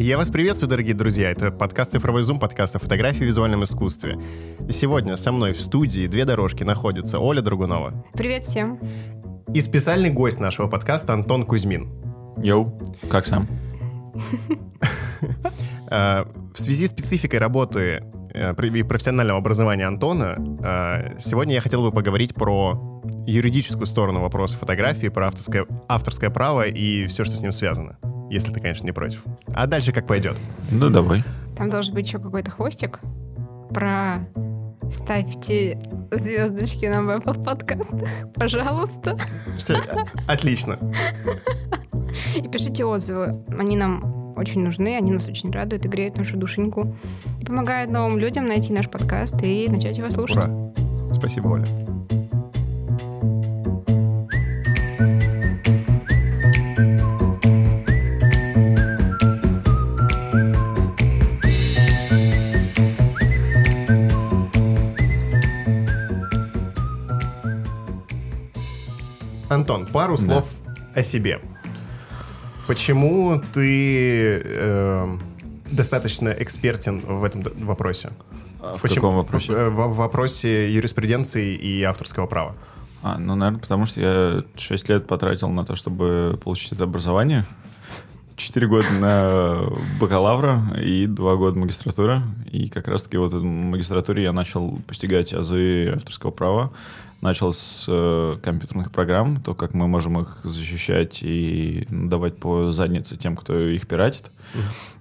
Я вас приветствую, дорогие друзья. Это подкаст «Цифровой зум», подкаст о фотографии и визуальном искусстве. И сегодня со мной в студии две дорожки находятся Оля Драгунова. Привет всем. И специальный гость нашего подкаста Антон Кузьмин. Йоу, как сам? Э, в связи с спецификой работы э, и профессионального образования Антона, э, сегодня я хотел бы поговорить про юридическую сторону вопроса фотографии, про авторское, авторское право и все, что с ним связано. Если ты, конечно, не против. А дальше как пойдет? Ну, давай. Там должен быть еще какой-то хвостик про ставьте звездочки на Apple подкастах, пожалуйста. Все, отлично. И пишите отзывы. Они нам очень нужны, они нас очень радуют и греют нашу душеньку. И помогают новым людям найти наш подкаст и начать его слушать. Ура. Спасибо, Оля. Пару слов о себе. Почему ты э, достаточно экспертен в этом вопросе? А в Почему? каком вопросе? В, в- в вопросе юриспруденции и авторского права. А, ну, наверное, потому что я 6 лет потратил на то, чтобы получить это образование. 4 года на бакалавра и 2 года магистратура. И как раз-таки вот в магистратуре я начал постигать азы авторского права. Начал с э, компьютерных программ, то, как мы можем их защищать и давать по заднице тем, кто их пиратит.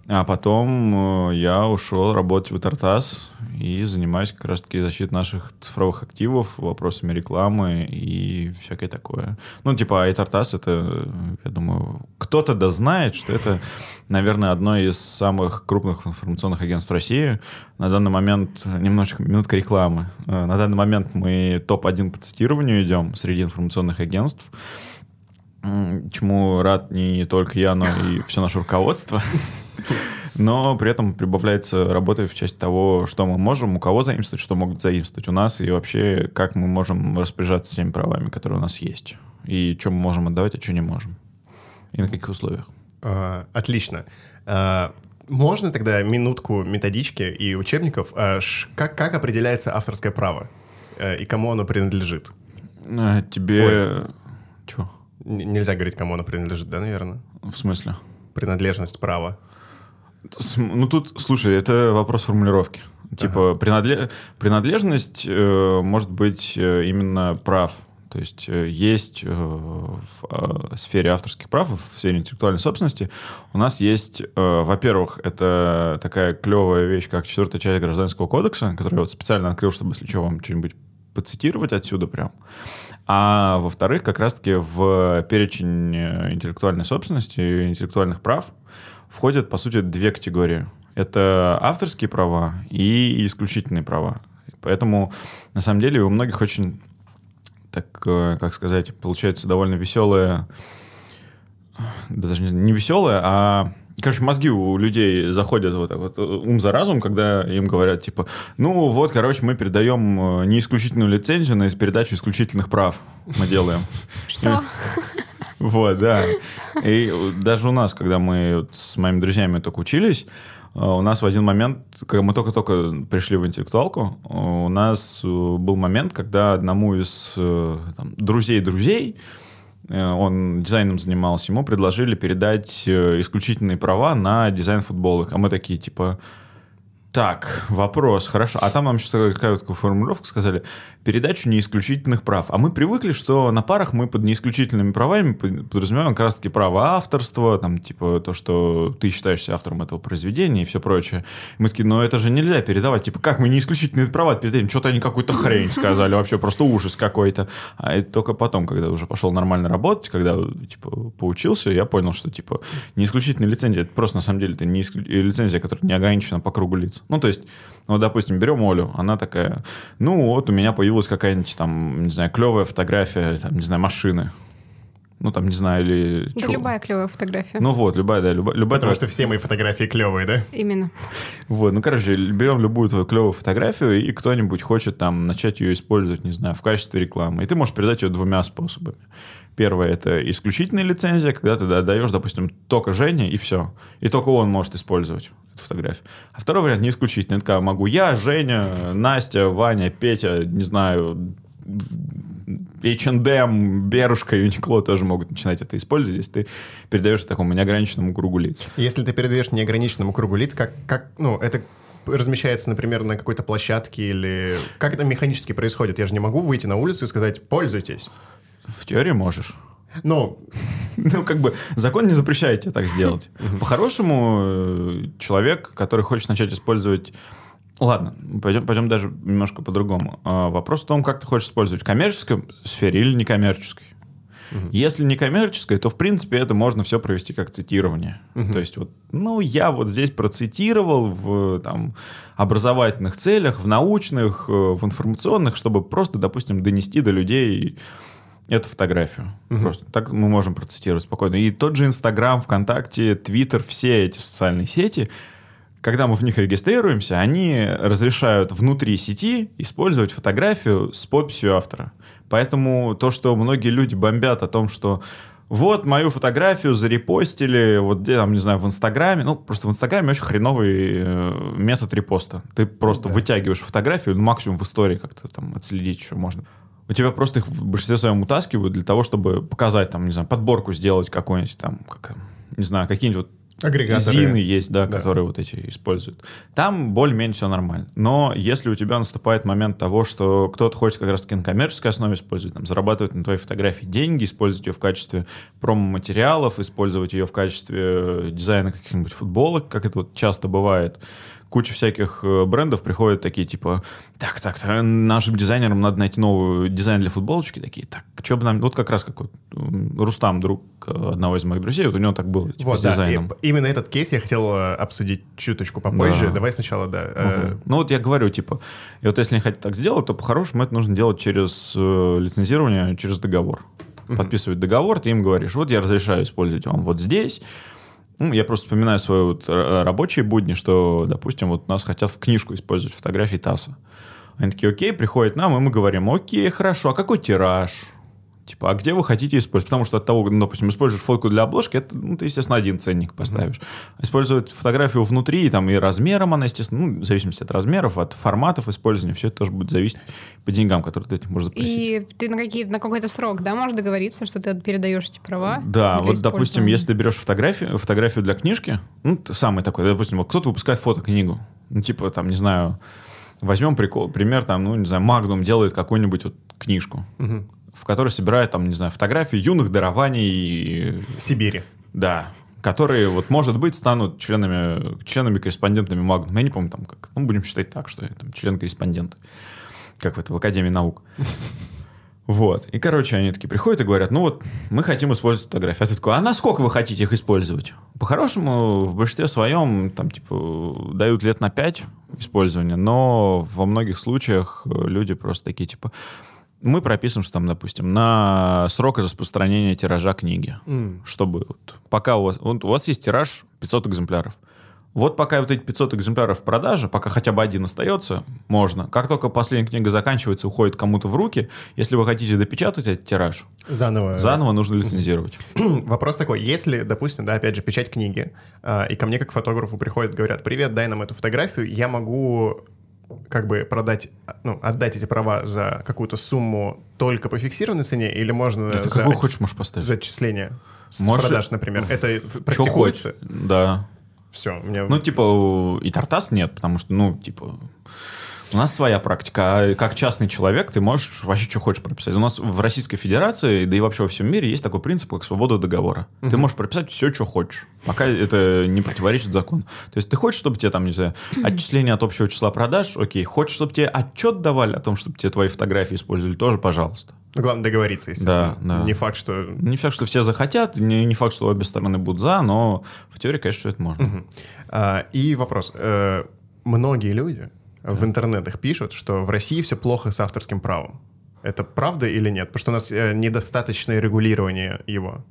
А потом э, я ушел работать в Тартас и занимаюсь как раз-таки защитой наших цифровых активов, вопросами рекламы и всякое такое. Ну, типа, Айтартас это, я думаю, кто-то да знает, что это, наверное, одно из самых крупных информационных агентств России. На данный момент, немножечко минутка рекламы. Э, На данный момент мы топ-1 по цитированию идем среди информационных агентств. Чему рад не только я, но и все наше руководство. Но при этом прибавляется работа в части того, что мы можем, у кого заимствовать, что могут заимствовать у нас, и вообще, как мы можем распоряжаться теми правами, которые у нас есть. И что мы можем отдавать, а что не можем. И на каких условиях. А, отлично. А, можно тогда минутку методички и учебников? А, ш- как, как определяется авторское право? Э, И кому оно принадлежит? А, Тебе... Чего? Н- нельзя говорить, кому оно принадлежит, да, наверное? В смысле? Принадлежность права. Ну тут, слушай, это вопрос формулировки. Типа принадле- принадлежность э, может быть э, именно прав. То есть э, есть э, в э, сфере авторских прав, в сфере интеллектуальной собственности у нас есть, во-первых, это такая клевая вещь, как четвертая часть Гражданского кодекса, которую я вот специально открыл, чтобы, если что, вам что-нибудь поцитировать отсюда прям. А во-вторых, как раз-таки в перечень интеллектуальной собственности и интеллектуальных прав входят, по сути, две категории. Это авторские права и исключительные права. Поэтому, на самом деле, у многих очень, так, э, как сказать, получается довольно веселая, да даже не, не веселая, а Короче, мозги у людей заходят вот так вот ум за разум, когда им говорят, типа, ну вот, короче, мы передаем э, не исключительную лицензию на передачу исключительных прав. Мы делаем. Что? Вот, да. И даже у нас, когда мы с моими друзьями только учились, э, у нас в один момент, когда мы только-только пришли в интеллектуалку, э, у нас э, был момент, когда одному из э, там, друзей-друзей, э, он дизайном занимался, ему предложили передать исключительные права на дизайн футболок. А мы такие, типа, так, вопрос, хорошо. А там нам еще такая такая формулировка сказали, передачу неисключительных прав. А мы привыкли, что на парах мы под неисключительными правами под- подразумеваем как раз-таки право авторства, там, типа, то, что ты считаешься автором этого произведения и все прочее. Мы такие, ну это же нельзя передавать. Типа, как мы неисключительные права передаем? Что-то они какую-то хрень сказали, вообще просто ужас какой-то. А это только потом, когда уже пошел нормально работать, когда, типа, поучился, я понял, что, типа, неисключительная лицензия, это просто, на самом деле, это не исклю- лицензия, которая не ограничена по кругу лиц. Ну, то есть, ну, допустим, берем Олю, она такая, ну, вот у меня появилась какая-нибудь там, не знаю, клевая фотография, там, не знаю, машины. Ну, там, не знаю, или... Да чё- любая клевая фотография. Ну вот, любая, да, любая. любая Потому твоя- что все мои фотографии клевые, да? Именно. Вот, ну, короче, берем любую твою клевую фотографию, и кто-нибудь хочет там начать ее использовать, не знаю, в качестве рекламы. И ты можешь передать ее двумя способами. Первое — это исключительная лицензия, когда ты да, даешь, допустим, только Жене, и все. И только он может использовать эту фотографию. А второй вариант не исключительный. Это когда могу я, Женя, Настя, Ваня, Петя, не знаю, H&M, Берушка, Юникло тоже могут начинать это использовать, если ты передаешь такому неограниченному кругу лиц. Если ты передаешь неограниченному кругу лиц, как, как ну, это размещается, например, на какой-то площадке или... Как это механически происходит? Я же не могу выйти на улицу и сказать «пользуйтесь». В теории можешь. Ну, Ну, как бы закон не запрещает тебе так сделать. По-хорошему, э, человек, который хочет начать использовать... Ладно, пойдем, пойдем даже немножко по-другому. А, Вопрос в том, как ты хочешь использовать в коммерческой сфере или некоммерческой. Если не коммерческое, то, в принципе, это можно все провести как цитирование. То есть, вот, ну, я вот здесь процитировал в там, образовательных целях, в научных, э, в информационных, чтобы просто, допустим, донести до людей эту фотографию. Просто так мы можем процитировать спокойно. И тот же Инстаграм, ВКонтакте, Твиттер, все эти социальные сети, когда мы в них регистрируемся, они разрешают внутри сети использовать фотографию с подписью автора. Поэтому то, что многие люди бомбят о том, что вот мою фотографию зарепостили, вот где там, не знаю, в Инстаграме. Ну, просто в Инстаграме очень хреновый э, метод репоста. Ты просто вытягиваешь фотографию, ну, максимум в истории как-то там отследить еще можно. У тебя просто их в большинстве своем утаскивают для того, чтобы показать, там, не знаю, подборку сделать какой-нибудь там, как, не знаю, какие-нибудь вот агрегаторы. Зины есть, да, Да. которые вот эти используют. Там более-менее все нормально. Но если у тебя наступает момент того, что кто-то хочет как раз-таки на коммерческой основе использовать, там, зарабатывать на твоей фотографии деньги, использовать ее в качестве промо-материалов, использовать ее в качестве э, дизайна каких-нибудь футболок, как это вот часто бывает, куча всяких э, брендов приходят такие, типа, так, так, так, нашим дизайнерам надо найти новый дизайн для футболочки. Такие, так, что бы нам... Вот как раз как вот Рустам, друг э, одного из моих друзей, вот у него так было, типа, Вот, с да, дизайном. и именно этот кейс я хотел э, обсудить чуточку попозже. Да. Давай сначала, да. э, Мгм. Ну вот я говорю, типа, и вот если они хотят так сделать, то по-хорошему это нужно делать через э, лицензирование, через договор. Подписывать договор, ты им говоришь, вот я разрешаю использовать вам вот здесь. Ну, я просто вспоминаю свои вот э, рабочие будни, что, допустим, вот нас хотят в книжку использовать фотографии ТАССа. Они такие, окей, приходят нам, и мы говорим, окей, хорошо, а какой тираж? Типа, а где вы хотите использовать? Потому что от того, ну, допустим, используешь фотку для обложки, это, ну, ты, естественно, один ценник поставишь. Использовать фотографию внутри, там и размером она, естественно, ну, в зависимости от размеров, от форматов использования, все это тоже будет зависеть по деньгам, которые ты этим можешь запросить. И ты на, какие, на какой-то срок, да, можешь договориться, что ты передаешь эти права? Да, вот, допустим, если ты берешь фотографию, фотографию для книжки, ну, самый такой, допустим, вот кто-то выпускает фотокнигу, ну, типа, там, не знаю, возьмем прикол, пример, там, ну, не знаю, Magnum делает какую-нибудь вот книжку, в которой собирает, там, не знаю, фотографии юных дарований, Сибири. да, которые, вот, может быть, станут членами, членами-корреспондентами Magnum. Я не помню, там, как, ну, будем считать так, что я там член-корреспондент, как в, это, в Академии наук. Вот. И, короче, они такие приходят и говорят, ну вот, мы хотим использовать фотографии. А ты такой, а насколько вы хотите их использовать? По-хорошему, в большинстве своем, там, типа, дают лет на 5 использования, но во многих случаях люди просто такие, типа, мы прописываем, что там, допустим, на срок распространения тиража книги. М. Чтобы вот, пока у вас, вот у вас есть тираж 500 экземпляров. Вот пока вот эти 500 экземпляров в продаже, пока хотя бы один остается, можно. Как только последняя книга заканчивается, уходит кому-то в руки, если вы хотите допечатать этот тираж, Заново. заново нужно лицензировать. Вопрос такой, если, допустим, да, опять же, печать книги, а, и ко мне как фотографу приходят, говорят, привет, дай нам эту фотографию, я могу как бы продать, ну, отдать эти права за какую-то сумму только по фиксированной цене, или можно Это за отч- хочешь, можешь поставить. зачисление с Можешь- продаж, например? Это практикуется? Да. Все, у меня... Ну, типа, и Тартас нет, потому что, ну, типа, у нас своя практика. А как частный человек ты можешь вообще что хочешь прописать. У нас в Российской Федерации, да и вообще во всем мире есть такой принцип, как свобода договора. Ты можешь прописать все, что хочешь, пока это не противоречит закону. То есть ты хочешь, чтобы тебе там, не знаю, отчисление от общего числа продаж, окей. Хочешь, чтобы тебе отчет давали о том, чтобы тебе твои фотографии использовали, тоже пожалуйста. Ну, Главное договориться, естественно. Да, да. Не факт, что... Не факт, что все захотят, не, не факт, что обе стороны будут за, но в теории, конечно, все это можно. А, и вопрос. Э, Многие люди в интернетах пишут, что в России все плохо с авторским правом. Это правда или нет? Потому что у нас э, недостаточное регулирование его.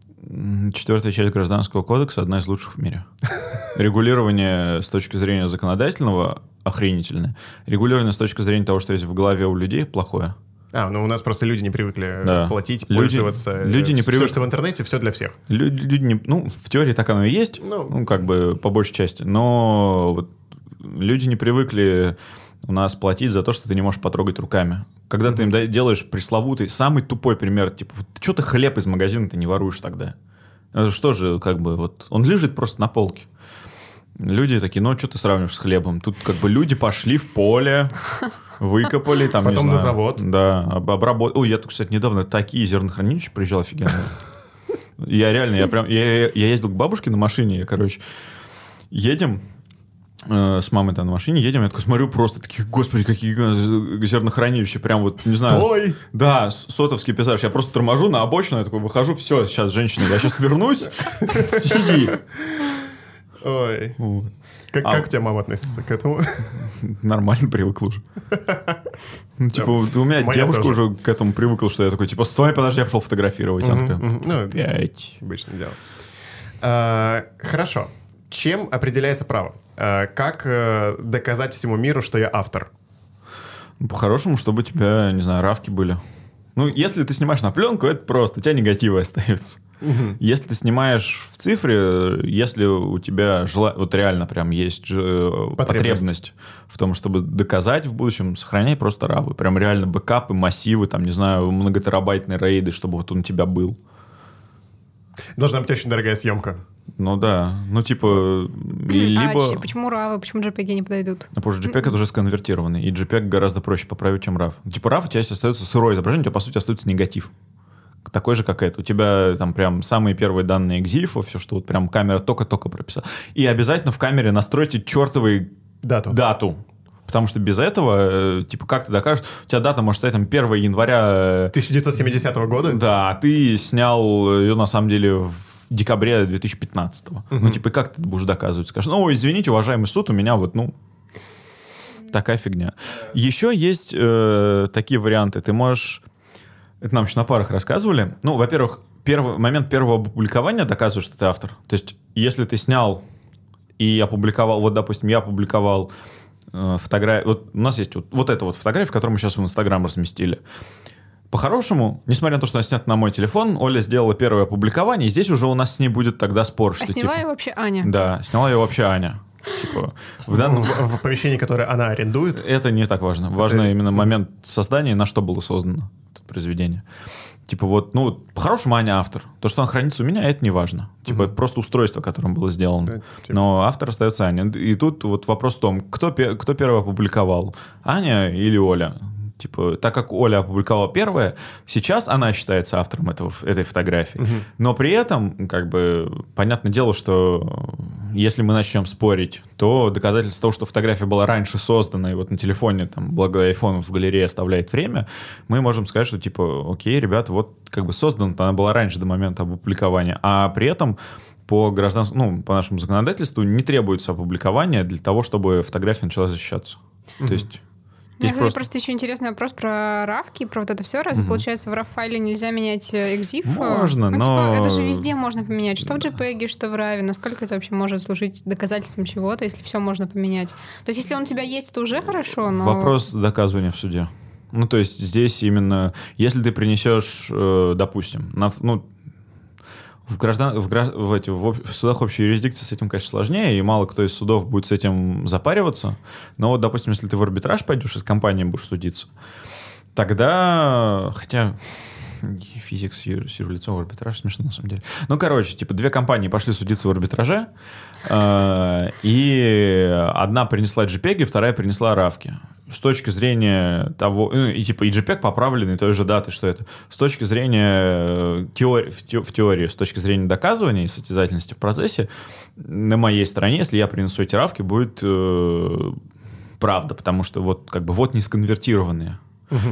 Четвертая часть Гражданского кодекса одна из лучших в мире. Регулирование с точки зрения законодательного охренительное. Регулирование с точки зрения того, что есть в голове у людей, плохое. А, ну у нас просто люди не привыкли э, Да. платить, Люди- пользоваться. люди не Все, привыкли- что в интернете, все для всех. Люди, люди не- ну, в теории так оно и есть, Ну. ну, как бы по большей части, но вот люди не привыкли у нас платить за то, что ты не можешь потрогать руками. Когда ты им делаешь пресловутый, самый тупой пример, типа, что ты хлеб из магазина ты не воруешь тогда? Это что же, как бы, вот, он лежит просто на полке. Люди такие, ну, что ты сравниваешь с хлебом? Тут как бы люди пошли в поле, выкопали, там, не Потом на завод. Да, об- обработ... Ой, я тут, кстати, недавно такие зернохранилища приезжал офигенно. Я реально, я прям, я, я ездил к бабушке на машине, я, короче, едем, э, с мамой там на машине едем, я такой смотрю, просто такие, господи, какие зернохранилища, прям вот, не знаю. Стой! Да, сотовский пейзаж. Я просто торможу на обочину, я такой выхожу, все, сейчас, женщина, я сейчас вернусь, сиди. Ой. Вот. Как, А- как у тебя мама относится к этому? Нормально привыкла уже. Ну, типа, у меня девушка уже к этому привыкла, что я такой, типа, стой, подожди, я пошел фотографировать. Она такая, Мгм. Ну, пять. обычное дело. А, Хорошо. Чем определяется право? А, Как э, доказать всему миру, что я автор? Ну, По-хорошему, чтобы у тебя, не знаю, равки были. Ну, если ты снимаешь на пленку, это просто, у тебя негативы остаются. Если ты снимаешь в цифре, если у тебя жела... вот реально прям есть э, Потребность. потребность в том, чтобы доказать в будущем, сохраняй просто равы. Прям реально бэкапы, массивы, там, не знаю, многотерабайтные рейды, чтобы вот он у тебя был. Должна быть очень дорогая съемка. Ну да, ну типа, и А либо... почему RAW, почему JPEG не подойдут? Ну, потому что JPEG это уже сконвертированный, и JPEG гораздо проще поправить, чем RAW. Типа RAW у тебя остается сырое изображение, у тебя, по сути, остается негатив. Такой же, как это. У тебя там прям самые первые данные экзифа, все, что вот прям камера только-только прописала. И обязательно в камере настройте чертовый Дату. дату. Потому что без этого, э, типа, как ты докажешь, у тебя дата может стоять там 1 января, э, 1970 года? да, а ты снял ее на самом деле в декабре 2015. Ну, типа, и как ты будешь доказывать? Скажешь, ну, извините, уважаемый суд, у меня вот, ну, такая фигня. Еще есть э, такие варианты. Ты можешь... Это нам еще на парах рассказывали. Ну, во-первых, первый, момент первого опубликования доказывает, что ты автор. То есть, если ты снял и опубликовал, вот, допустим, я опубликовал фотографию, вот у нас есть вот, вот эта вот фотография, которую мы сейчас в Инстаграм разместили. По-хорошему, несмотря на то, что она снята на мой телефон, Оля сделала первое опубликование, и здесь уже у нас с ней будет тогда спор, А что сняла типа... ее вообще Аня. Да, сняла ее вообще Аня. Типа, в данном... В, в помещении, которое она арендует. Это не так важно. Важно Это- именно момент создания, на что было создано произведение. Типа вот, ну, по-хорошему Аня автор. То, что он хранится у меня, это не важно. Типа это просто устройство, которым было сделано. Да, типа. Но автор остается Аня. И тут вот вопрос в том, кто, кто первый опубликовал? Аня или Оля? Типа, так как Оля опубликовала первое, сейчас она считается автором этого, этой фотографии. Но при этом, как бы, понятное дело, что если мы начнем спорить, то доказательство того, что фотография была раньше создана, и вот на телефоне, там, благо айфон в галерее оставляет время, мы можем сказать, что, типа, окей, ребят, вот как бы создана она была раньше до момента опубликования, а при этом по гражданскому, ну, по нашему законодательству не требуется опубликование для того, чтобы фотография начала защищаться. То есть... Мне, здесь кстати, просто- просто... еще интересный вопрос про равки, про вот это все. Разве, получается, в RAW-файле нельзя менять э, экзиф? Можно, ну, но- Типа, это же везде можно поменять. Что в JPEG, что в RAW. Насколько это вообще может служить доказательством чего-то, если все можно поменять? То есть, если он у тебя есть, это уже хорошо, но... Вопрос доказывания в суде. Ну, то есть здесь именно, если ты принесешь, э, допустим, на, ну, в, граждан, в, гра- в, эти, в, в судах общей юрисдикции с этим, конечно, сложнее, и мало кто из судов будет с этим запариваться. Но вот, допустим, если ты в арбитраж пойдешь и с компанией будешь судиться, тогда, хотя физик с, ю- с юрлицом в арбитраж смешно на самом деле. Ну, короче, типа две компании пошли судиться в арбитраже, э, и одна принесла JPEG, вторая принесла равки. С точки зрения того, ну, и типа и JPEG поправленный той же даты, что это. С точки зрения теории, в, те- в теории, с точки зрения доказывания и состязательности в процессе, на моей стороне, если я принесу эти равки, будет э, правда, потому что вот как бы вот не сконвертированные.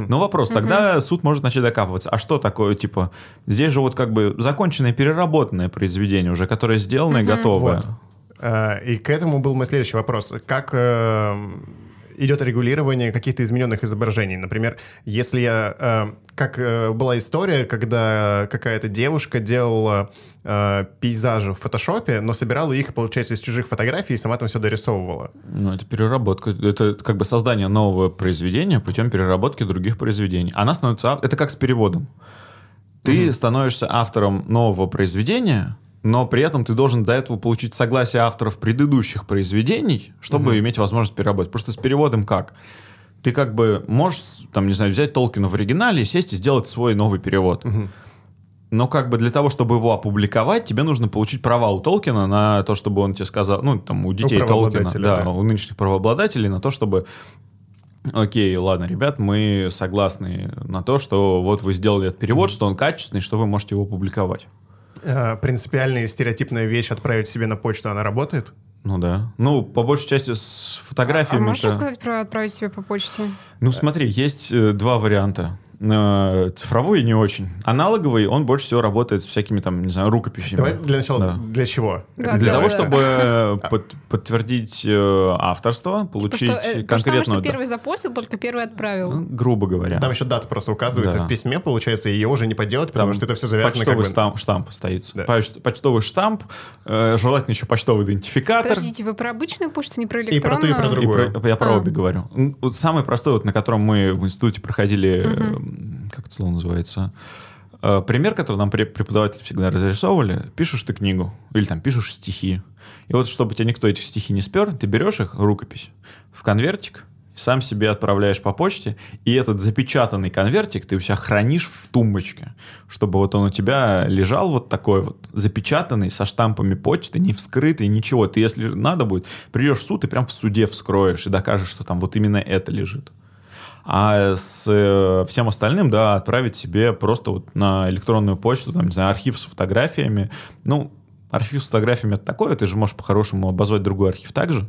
Но вопрос, тогда суд может начать докапываться. А что такое, типа, здесь же вот как бы законченное, переработанное произведение уже, которое сделано и готовое. Вот. А, И к этому был мой следующий вопрос. Как э, идет регулирование каких-то измененных изображений. Например, если я... Э, как э, была история, когда какая-то девушка делала э, пейзажи в фотошопе, но собирала их, получается, из чужих фотографий и сама там все дорисовывала. Ну, это переработка. Это как бы создание нового произведения путем переработки других произведений. Она становится... Это как с переводом. Ты становишься автором нового произведения, но при этом ты должен до этого получить согласие авторов предыдущих произведений, чтобы иметь возможность переработать. Потому что с переводом как? Ты как бы можешь, там, не знаю, взять Толкина в оригинале, сесть и сделать свой новый перевод. Но как бы для того, чтобы его опубликовать, тебе нужно получить права у Толкина на то, чтобы он тебе сказал, ну, там, у детей Толкина, правообладателя, да, да. у нынешних правообладателей, на то, чтобы Окей, ладно, ребят, мы согласны на то, что вот вы сделали этот перевод, что он качественный, что вы можете его публиковать. Э, принципиальная стереотипная вещь отправить себе на почту, она работает? Ну да. Ну, по большей части с А фотографиями. можешь рассказать про отправить себе по почте? Ну, смотри, есть э, два варианта. Э, цифровой и не очень. Аналоговый, он больше всего работает с всякими там, не знаю, рукописями. Давай для начала, Да. для чего? Да, Это Для того, чтобы э, под- подтвердить э, авторство, получить Типа, что, э, то самое, конкретную... что первый запостил, только первый отправил. Ну, грубо говоря. Там еще дата просто указывается Да. в письме, получается, и ее уже не поделать, потому Там что это все завязано как почтовый бы... стам- штамп стоит. Да. Поч- почтовый штамп, э, желательно еще почтовый идентификатор. Подождите, вы про обычную почту, не про И про ту, и электронную? про И другую. про- я про А. обе говорю. Самый простой, вот на котором мы в институте проходили, э, как это слово называется, э, пример, который нам пре- преподаватели всегда разрисовывали, пишешь ты книгу или там пишешь стихи. И вот чтобы тебя никто этих стихи не спер, ты берешь их, рукопись, в конвертик, сам себе отправляешь по почте, и этот запечатанный конвертик ты у себя хранишь в тумбочке, чтобы вот он у тебя лежал вот такой вот, запечатанный, со штампами почты, не вскрытый, ничего. Ты, если надо будет, придешь в суд и прям в суде вскроешь и докажешь, что там вот именно это лежит. А с э, всем остальным, да, отправить себе просто вот на электронную почту, там, не знаю, архив с фотографиями. Ну, архив с фотографиями это такое, ты же можешь по-хорошему обозвать другой архив также.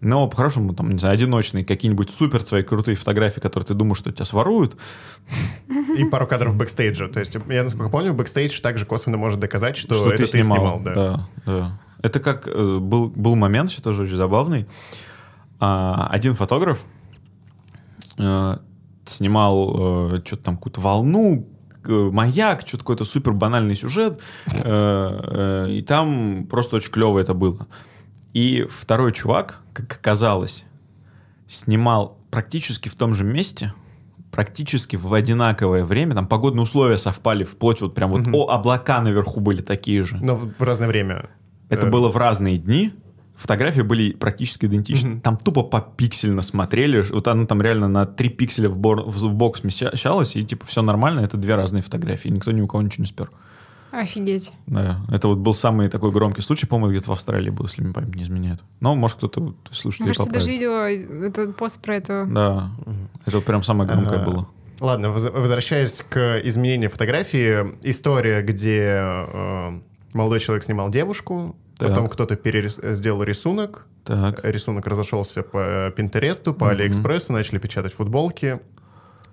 Но по-хорошему, там, не знаю, одиночные какие-нибудь супер свои крутые фотографии, которые ты думаешь, что тебя своруют. И пару кадров бэкстейджа. То есть, я насколько помню, бэкстейдж также косвенно может доказать, что, что это ты снимал. да. да, да. Это как э, был, был момент, еще тоже очень забавный. А, один фотограф э, снимал э, что-то там, какую-то волну, э, маяк, что-то какой-то супер банальный сюжет, э, э, и там просто очень клево это было. И второй чувак, как оказалось, снимал практически в том же месте, практически в одинаковое время, там погодные условия совпали, вплоть вот прям вот, о, облака наверху были такие же. Но в разное время. Это Э, было в разные дни. Фотографии были практически идентичны. Там тупо по пиксельно смотрели. Вот она там реально на 3 пикселя в, бор- в бок смещалась, и типа все нормально. Это две разные фотографии. Никто ни у кого ничего не спер. Офигеть. Да. Это вот был самый такой громкий случай, по-моему, где-то в Австралии был, если мне память не изменяет. Но, может, кто-то слушателей Мне кажется, даже видела этот пост про это. Да. Это вот прям самое громкое Ага. было. Ладно, воз- возвращаясь к изменению фотографии, история, где э, молодой человек снимал девушку, Так. потом кто-то перерис- сделал рисунок, Так. рисунок разошелся по Пинтересту, по. Алиэкспрессу, начали печатать футболки,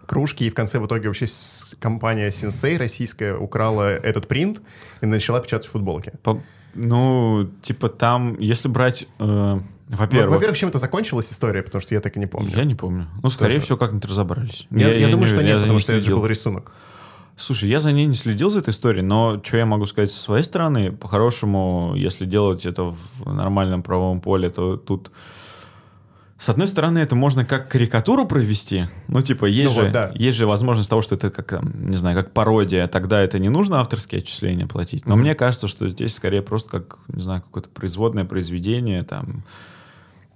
кружки, и в конце в итоге вообще компания Синсей российская украла этот принт и начала печатать футболки. По- Ну, типа там, если брать, э, Во- во-первых, Во-первых, чем это закончилась история, потому что я так и не помню. я не помню. Ну, скорее Тоже. всего, как-нибудь разобрались. Я, я думаю, что я нет, за потому что это же был рисунок. Слушай, я за ней не следил за этой историей, но что я могу сказать со своей стороны, по-хорошему, если делать это в нормальном правовом поле, то тут с одной стороны, это можно как карикатуру провести. Ну, типа, есть, Ну же, вот, да. есть же возможность того, что это как, не знаю, как пародия, тогда это не нужно авторские отчисления платить. Но Мгм. мне кажется, что здесь скорее просто как, не знаю, какое-то производное произведение, там,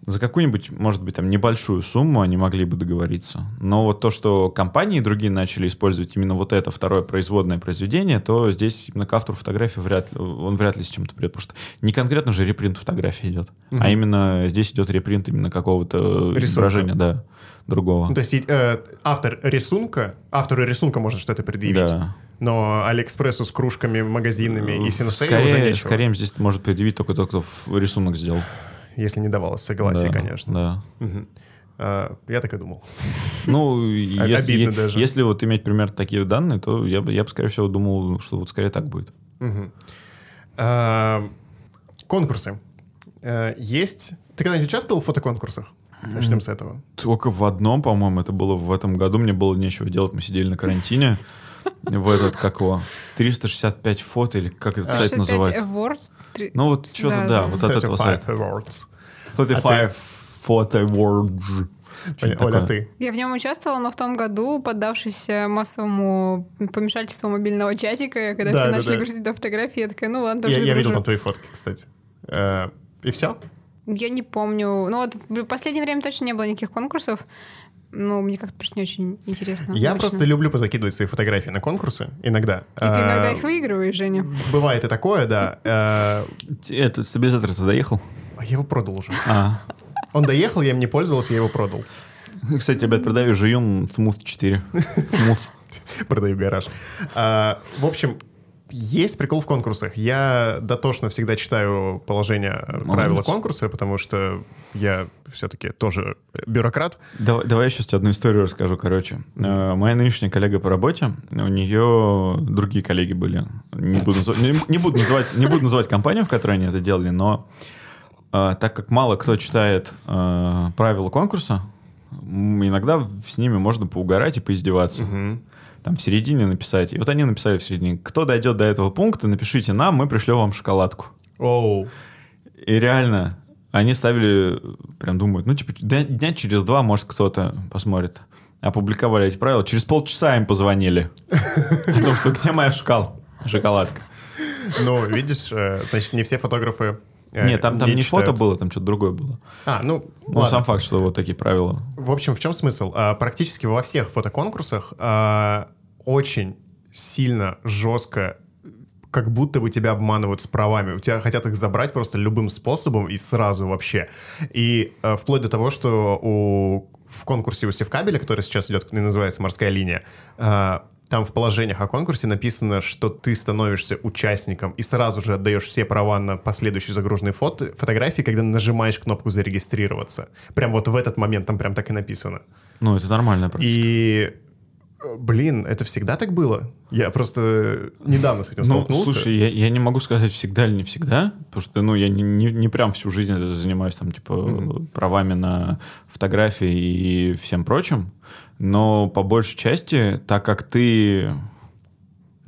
за какую-нибудь, может быть, там небольшую сумму они могли бы договориться. Но вот то, что компании другие начали использовать именно вот это второе производное произведение, то здесь именно к автору фотографии вряд ли, он вряд ли с чем-то придет. Потому что не конкретно же репринт фотографии идет, Мгм. а именно здесь идет репринт именно какого-то изображения, да, другого. То есть э, автор рисунка, автору рисунка можно что-то предъявить, Да. но Алиэкспрессу с кружками, магазинами и Синсей скорее, уже нечего, скорее здесь может предъявить только тот, кто рисунок сделал. Если не давалось согласия, Да, конечно. Да. Мгм. А, я так и думал. Ну, если, обидно даже. если вот иметь пример такие данные, то я бы, я бы, скорее всего, думал, что вот скорее так будет. А, конкурсы. Э, Есть... Ты когда-нибудь участвовал в фотоконкурсах? Начнем с этого. Только в одном, по-моему, это было в этом году. Мне было нечего делать, мы сидели на карантине. В этот, как его, 365 фото, или как этот сайт 65 называется? Awards. Ну вот что-то, Да, вот от этого 35 сайта. awards. 35 Photo Awards. Что-то Оля, такое. ты? Я в нем участвовала, но в том году, поддавшись э, массовому помешательству мобильного чатика, когда Да, все да, начали да. грузить до фотографии, я такая, ну ладно, тоже Я, я видел там твои фотки, кстати. Э, И все? Я не помню. Ну вот в последнее время точно не было никаких конкурсов. Ну, мне как-то просто не очень интересно. Я обычно. просто люблю позакидывать свои фотографии на конкурсы иногда. И ты иногда Э, их выигрываешь, Женя. Бывает и такое, да. Э, Этот стабилизатор ты доехал? а Я его продал уже. А. Он доехал, я им не пользовался, я его продал. Кстати, ребят, продаю Жиюн Smooth 4. Smooth. Продаю гараж. А, В общем, есть прикол в конкурсах. Я дотошно всегда читаю положение э, правила конкурса, потому что я все-таки тоже бюрократ. Давай, давай я сейчас тебе одну историю расскажу, короче. Э, Моя нынешняя коллега по работе, у нее другие коллеги были. Не буду, называть, не, не буду называть, не буду называть компанию, в которой они это делали, но э, так как мало кто читает правила конкурса, иногда с ними можно поугарать и поиздеваться. Там в середине написать. И вот они написали в середине, кто дойдет до этого пункта, напишите нам, мы пришлем вам шоколадку. Оу. И реально, они ставили, прям думают, ну, типа, дня, дня через два, может, кто-то посмотрит. Опубликовали эти правила. Через полчаса им позвонили. О том, что где моя шокол? Шоколадка. Ну, видишь, э, значит, не все фотографы э, Нет, там, там не фото читают. было, там что-то другое было. А, ну, Ну, ладно. сам факт, что вот такие правила. В общем, в чем смысл? А, Практически во всех фотоконкурсах а, очень сильно жестко как будто бы тебя обманывают с правами. У тебя хотят их забрать просто любым способом и сразу вообще. И э, вплоть до того, что у, в конкурсе у Севкабеля, который сейчас идет, называется «Морская линия», э, там в положениях о конкурсе написано, что ты становишься участником и сразу же отдаешь все права на последующие загруженные фото, фотографии, когда нажимаешь кнопку «Зарегистрироваться». Прям вот в этот момент там прям так и написано. Ну, это нормально. И, э, блин, это всегда так было? Я просто недавно с этим Ну, столкнулся. слушай, я, я не могу сказать всегда или не всегда, потому что, ну, я не, не, не прям всю жизнь занимаюсь, там, типа, правами на фотографии и всем прочим, но по большей части, так как ты,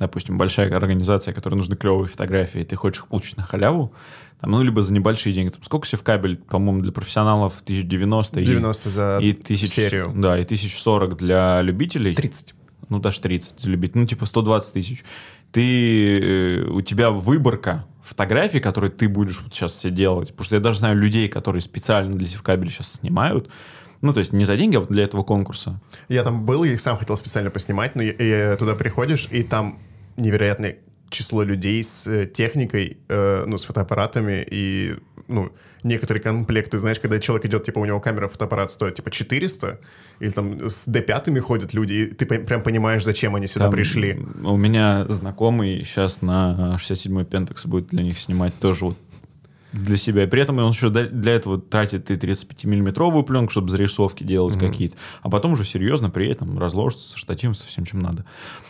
допустим, большая организация, которой нужны клевые фотографии, и ты хочешь их получить на халяву, там, ну, либо за небольшие деньги. Там, сколько себе в кабель, по-моему, для профессионалов 1090 и- 90 за и, тысяч, серию. Да, и 1040 для любителей 30. ну даже 30 залюбить, ну типа 120 тысяч. Ты, э, у тебя выборка фотографий, которые ты будешь вот сейчас все делать, потому что я даже знаю людей, которые специально для Севкабеля сейчас снимают, ну то есть не за деньги, а вот для этого конкурса. Я там был, я их сам хотел специально поснимать, но я- я туда приходишь, и там невероятное число людей с э, техникой, э, ну, с фотоаппаратами, и, ну, некоторые комплекты, знаешь, когда человек идет, типа, у него камера, фотоаппарат стоит, типа, 400, или там с D5 ходят люди, и ты прям понимаешь, зачем они сюда Там пришли. У меня знакомый сейчас на 67-й Pentax будет для них снимать тоже вот для себя. И при этом он еще для- этого тратит и 35-миллиметровую пленку, чтобы зарисовки делать какие-то. А потом уже серьезно при этом разложится со штативом, со всем, чем надо.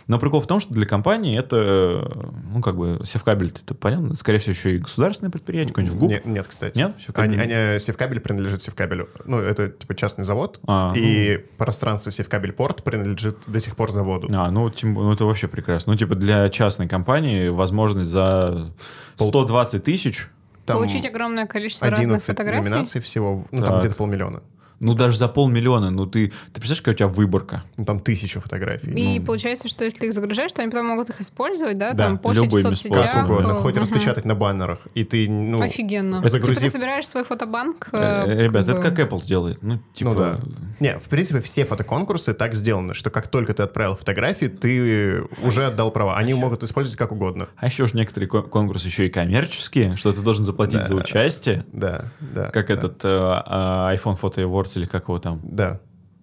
Но прикол в том, что для компании это, ну, как бы, севкабель, это понятно, скорее всего, еще и государственное предприятие, какой-нибудь ВГУП. Нет, нет, кстати. Нет? Севкабель? Они, они- Севкабель принадлежит Севкабелю. Ну, это, типа, частный завод, А, и пространство Севкабель-Порт принадлежит до сих пор заводу. А, ну, тем- ну, это вообще прекрасно. Ну, типа, для частной компании возможность за 120 тысяч Там Получить огромное количество разных 11 фотографий. номинаций всего, ну, там Так. где-то полмиллиона. Ну, даже за полмиллиона, ну ты, ты представляешь, какая у тебя выборка? Ну, там тысяча фотографий. И получается, что если ты их загружаешь, то они потом могут их использовать, да? Да, там постить любыми. Как угодно, э, хоть мгм. распечатать на баннерах. И ты, ну... Офигенно. загрузив- Типа ты собираешь свой фотобанк. Э, э, Ребят, как это бы- как Apple делает. Ну, типа... Ну да. Не, в принципе, все фотоконкурсы так сделаны, что как только ты отправил фотографии, ты уже отдал права. Они могут использовать как угодно. А еще же некоторые кон- конкурсы еще и коммерческие, что ты должен заплатить Да. за участие. Да, да. Как да, этот э, а, iPhone Photo Awards или как его там. Да.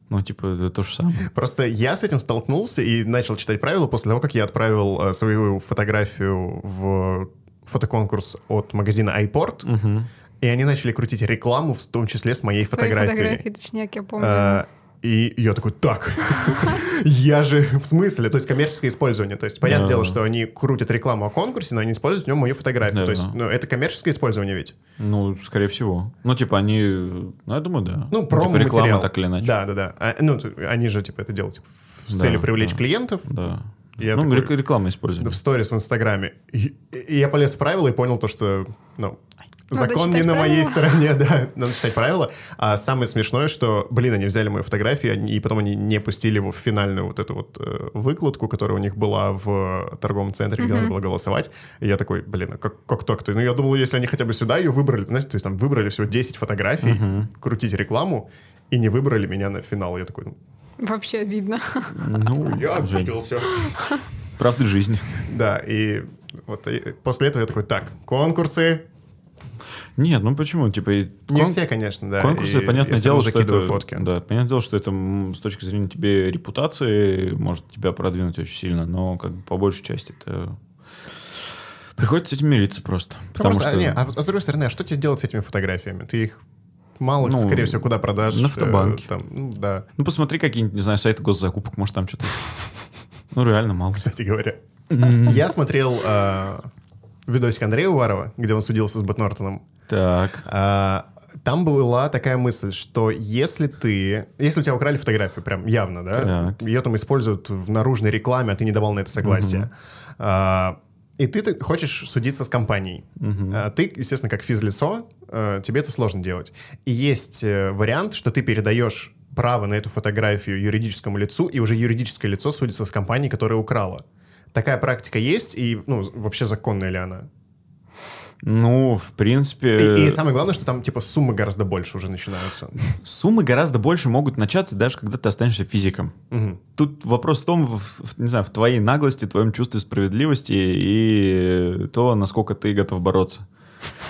Ну, типа, это то же самое. Просто я с этим столкнулся и начал читать правила после того, как я отправил э, свою фотографию в фотоконкурс от магазина iPort, Мгм. и они начали крутить рекламу, в том числе с моей с фотографией. фотографией, точнее, я помню. Э, И я такой, так, я же в смысле, то есть коммерческое использование. То есть, понятное дело, что они крутят рекламу о конкурсе, но они используют в нем мою фотографию. То есть, ну, это коммерческое использование ведь? Ну, скорее всего. Ну, типа, они... Ну, я думаю, да. Ну, типа, промо-материал. реклама так или иначе. Да, да, да. А, ну, они же, типа, это делают типа, с Да, целью привлечь клиентов. Да. Я ну, такой- рек- рекламное использование. в сторис в Инстаграме. И, и я полез в правила и понял то, что, ну, Надо закон не на моей стороне, да, надо читать правила. А самое смешное, что, блин, они взяли мою фотографию, и потом они не пустили его в финальную вот эту вот э, выкладку, которая у них была в торговом центре, где надо было голосовать. И я такой, блин, а как, как так-то? Ну, я думал, если они хотя бы сюда ее выбрали, знаешь, то есть там выбрали всего 10 фотографий, крутить рекламу, и не выбрали меня на финал. Я такой, ну, Вообще обидно. Ну, я обиделся. правда жизни. Да, и вот и после этого я такой, так, конкурсы, Нет, ну почему? Типа, и Не кон- все, конечно, да. конкурсы, и понятное дело, что это... фотки. Да, понятное дело, что это с точки зрения тебе репутации может тебя продвинуть очень сильно, но как бы по большей части это... Приходится с этим мириться просто. Ну, Потому просто, что... а, не, а, с другой стороны, а что тебе делать с этими фотографиями? Ты их мало, Ну, скорее всего, куда продашь? на автобанке. э, там, ну, да, Ну, посмотри какие-нибудь, не знаю, сайты госзакупок, может, там что-то... Ну, реально мало. кстати говоря. Я смотрел э, видосик Андрея Уварова, где он судился с Бэт Нортоном. Так. А, Там была такая мысль, что если ты... Если у тебя украли фотографию, прям явно, да? Так. Ее там используют в наружной рекламе, а ты не давал на это согласие. А, И ты, ты хочешь судиться с компанией. А Ты, естественно, как физлицо, э, тебе это сложно делать. И есть э, вариант, что ты передаешь право на эту фотографию юридическому лицу, и уже юридическое лицо судится с компанией, которая украла. Такая практика есть, и ну, вообще законная ли она? Ну, в принципе... И, и самое главное, что там типа суммы гораздо больше уже начинаются. Суммы гораздо больше могут начаться, даже когда ты останешься физиком. Мгм. Тут вопрос в том, в, в- не знаю, в твоей наглости, твоем чувстве справедливости и то, насколько ты готов бороться.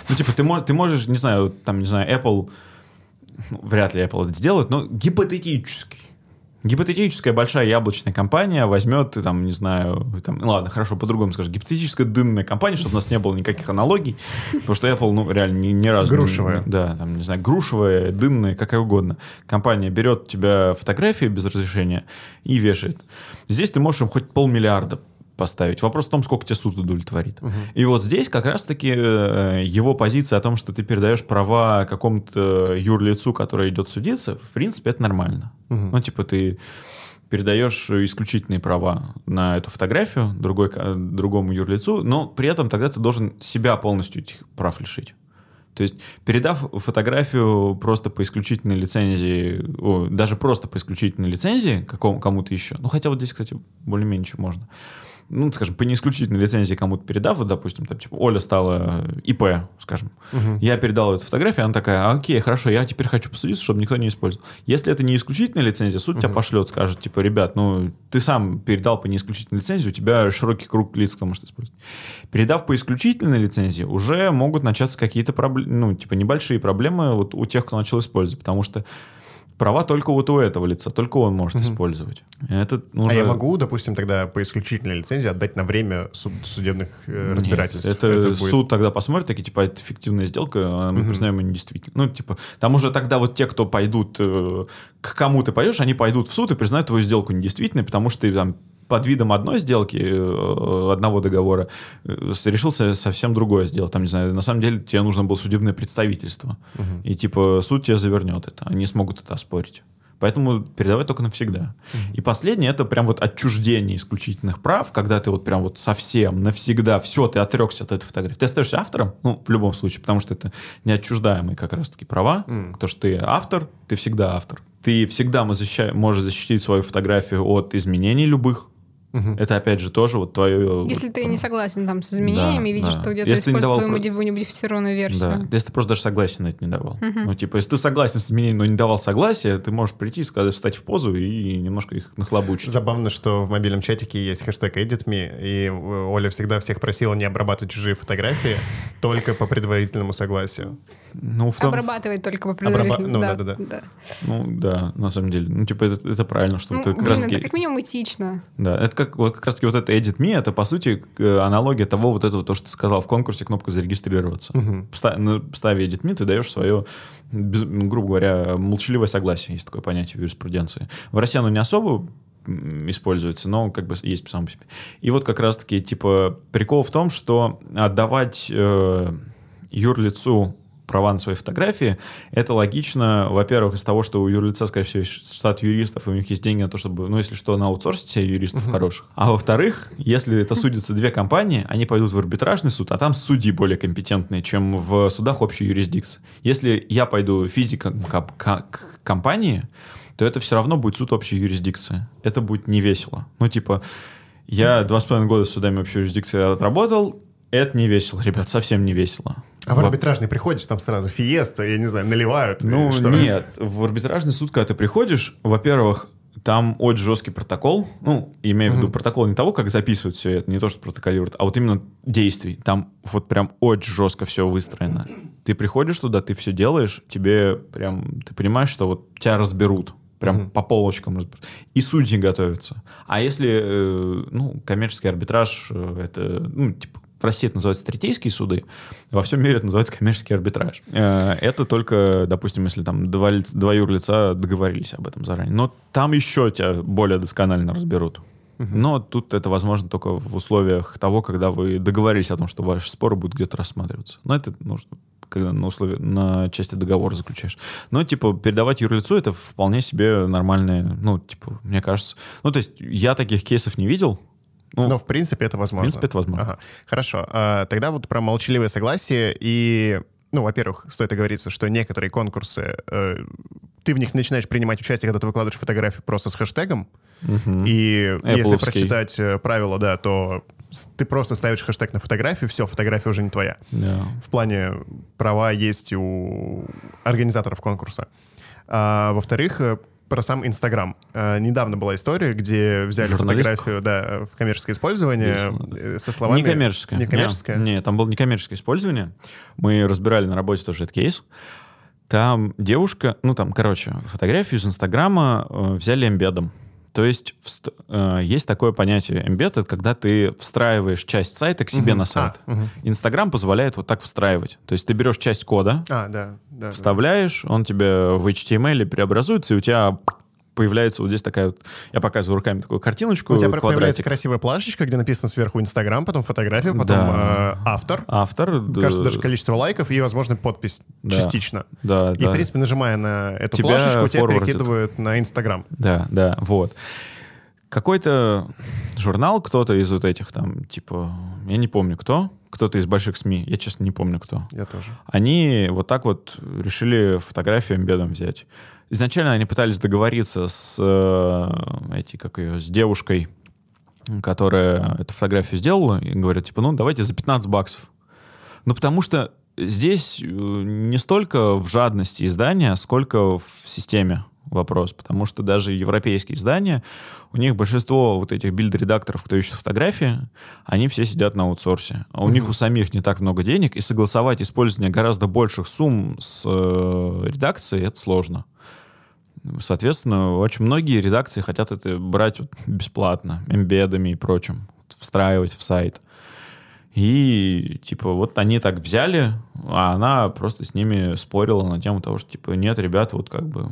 Ну, типа, ты, ты можешь, не знаю, там, не знаю, Apple, ну, вряд ли Apple это сделает, но гипотетически. Гипотетическая большая яблочная компания возьмет, и там, не знаю, там, ну ладно, хорошо, по-другому скажу, гипотетическая дынная компания, чтобы у нас не было никаких аналогий, потому что Apple, ну, реально ни, ни разу... не- Грушевая. да, там, не знаю, грушевая, дынная, какая угодно. Компания берет у тебя фотографии без разрешения и вешает. Здесь ты можешь им хоть полмиллиарда поставить. Вопрос в том, сколько тебе суд удовлетворит. И вот здесь как раз-таки э, его позиция о том, что ты передаешь права какому-то юрлицу, который идет судиться, в принципе, это нормально. Ну, типа, ты передаешь исключительные права на эту фотографию другой, другому юрлицу, но при этом тогда ты должен себя полностью этих прав лишить. То есть, передав фотографию просто по исключительной лицензии, о, даже просто по исключительной лицензии какому, кому-то еще, ну, хотя вот здесь, кстати, более-менее можно, ну, скажем, по неисключительной лицензии кому-то передав, вот, допустим, там, типа, Оля стала ИП, скажем, я передал эту фотографию, она такая, окей, хорошо, я теперь хочу посудиться, чтобы никто не использовал. Если это не исключительная лицензия, суд тебя пошлет, скажет, типа, ребят, ну, ты сам передал по неисключительной лицензии, у тебя широкий круг лиц, кто может использовать. Передав по исключительной лицензии, уже могут начаться какие-то проблемы, ну, типа, небольшие проблемы вот у тех, кто начал использовать, потому что права только вот у этого лица, только он может использовать. Это ну, А уже- я могу, допустим, тогда по исключительной лицензии отдать на время суд- судебных э, Нет, разбирательств? это, будет- суд тогда посмотрит, такие, типа, это фиктивная сделка, а мы признаем ее недействительной. Ну, типа, там уже тогда вот те, кто пойдут, э, к кому ты пойдешь, они пойдут в суд и признают твою сделку недействительной, потому что ты там под видом одной сделки, э, одного договора, э, решился совсем другое сделать. Там, не знаю, на самом деле тебе нужно было судебное представительство. И, типа, суд тебе завернет это. Они смогут это оспорить. Поэтому передавать только навсегда. И последнее это прям вот отчуждение исключительных прав, когда ты вот прям вот совсем навсегда все, ты отрекся от этой фотографии. Ты остаешься автором, ну, в любом случае, потому что это неотчуждаемые как раз-таки права. То, что ты автор, ты всегда автор. Ты всегда можешь защитить свою фотографию от изменений любых. Это, опять же, тоже вот твое... Если ты не согласен там с изменениями, Да, видишь, да. что где-то используют про- твою модифицированную версию. Да, если ты просто даже согласие на это не давал. Ну, типа, если ты согласен с изменением, но не давал согласия, ты можешь прийти и сказать, встать в позу и немножко их наслабучить. Забавно, что в мобильном чатике есть хэштег EditMe, и э, Оля всегда всех просила не обрабатывать чужие фотографии, только по предварительному согласию. Ну, в том... Обрабатывает только по Обраба- предварительному. ну, да, да-да-да. Ну, да, на самом деле. Ну, типа, это, это правильно, что Ну, ты как блин, раз это как минимум этично. Да, это как вот как раз таки вот это Edit Me, это по сути э, аналогия того вот этого, то, что ты сказал в конкурсе, кнопка зарегистрироваться. Мгм. Ста- на- Ставя Edit Me, ты даешь свое, без- ну, грубо говоря, молчаливое согласие, есть такое понятие в юриспруденции. В России оно не особо используется, но как бы есть сам по себе. И вот как раз-таки, типа, прикол в том, что отдавать э, юрлицу права на свои фотографии, это логично, во-первых, из того, что у юрлица, скорее всего, есть штат юристов, и у них есть деньги на то, чтобы, ну, если что, на аутсорсить себе юристов хороших. А во-вторых, если это судятся две компании, они пойдут в арбитражный суд, а там судьи более компетентные, чем в судах общей юрисдикции. Если я пойду физиком к компании, то это все равно будет суд общей юрисдикции. Это будет не весело. Ну, типа, я два с половиной года с судами общей юрисдикции отработал, это не весело, ребят, совсем не весело. А в арбитражный приходишь, там сразу фиеста, я не знаю, наливают. Ну, нет. В арбитражный суд, когда ты приходишь, во-первых, там очень жесткий протокол. Ну, имею в виду протокол не того, как записывают все это, не то, что протоколируют, а вот именно действий. Там вот прям очень жестко все выстроено. Ты приходишь туда, ты все делаешь, тебе прям, ты понимаешь, что вот тебя разберут. Прям по полочкам разберут. И судьи готовятся. А если, э, ну, коммерческий арбитраж, э, это, ну, типа, в России это называется третейские суды, во всем мире это называется коммерческий арбитраж. Э, Это только, допустим, если там два, два юрлица договорились об этом заранее. Но там еще тебя более досконально разберут. Но тут это возможно только в условиях того, когда вы договорились о том, что ваши споры будут где-то рассматриваться. Но это нужно когда на условии, на части договора заключаешь. Но, типа, передавать юрлицу это вполне себе нормальное, ну, типа, мне кажется. Ну, то есть, я таких кейсов не видел. Ну, Но в принципе это возможно. в принципе, это возможно. Ага. Хорошо. А, тогда вот про молчаливое согласие и... Ну, во-первых, стоит оговориться, что некоторые конкурсы, э, ты в них начинаешь принимать участие, когда ты выкладываешь фотографию просто с хэштегом, Мгм. и если прочитать э, правила, да, то ты просто ставишь хэштег на фотографию, все, фотография уже не твоя. Да. В плане права есть у организаторов конкурса. А, во-вторых, э, про сам Инстаграм. Э, недавно была история, где взяли фотографию да, в коммерческое использование да. э, со словами... Не коммерческое. Не коммерческое? Нет, там было не коммерческое использование. Мы разбирали на работе тоже этот кейс. Там девушка, ну там, короче, фотографию из Инстаграма э, взяли эмбедом. То есть вст- э, есть такое понятие это когда ты встраиваешь часть сайта к себе Мгм. на сайт. А, мгм. Инстаграм позволяет вот так встраивать. То есть ты берешь часть кода, А, да, да. да. вставляешь, он тебе в HTML преобразуется, и у тебя появляется вот здесь такая вот, я показываю руками такую картиночку, У тебя появляется квадратик. красивая плашечка, где написано сверху Инстаграм, потом фотография, потом Да. э, автор. Автор. да, Кажется, даже количество лайков и, возможно, подпись Да. частично. Да, И, да. в принципе, нажимая на эту Тебя плашечку, тебя перекидывают на Инстаграм. Да, да, вот. Какой-то журнал, кто-то из вот этих там, типа, я не помню кто, кто-то из больших СМИ, я, честно, не помню кто. Я тоже. Они вот так вот решили фотографию эмбедом взять. Изначально они пытались договориться с, э, эти, как ее, с девушкой, которая эту фотографию сделала, и говорят, типа, ну, давайте за 15 баксов. Ну, потому что здесь э, не столько в жадности издания, сколько в системе вопрос, потому что даже европейские издания, у них большинство вот этих билд-редакторов, кто ищет фотографии, они все сидят на аутсорсе. А у них у самих не так много денег, и согласовать использование гораздо больших сумм с э, редакцией это сложно. Соответственно, очень многие редакции хотят это брать вот бесплатно, эмбедами и прочим, встраивать в сайт. И, типа, вот они так взяли, а она просто с ними спорила на тему того, что, типа, нет, ребят, вот как бы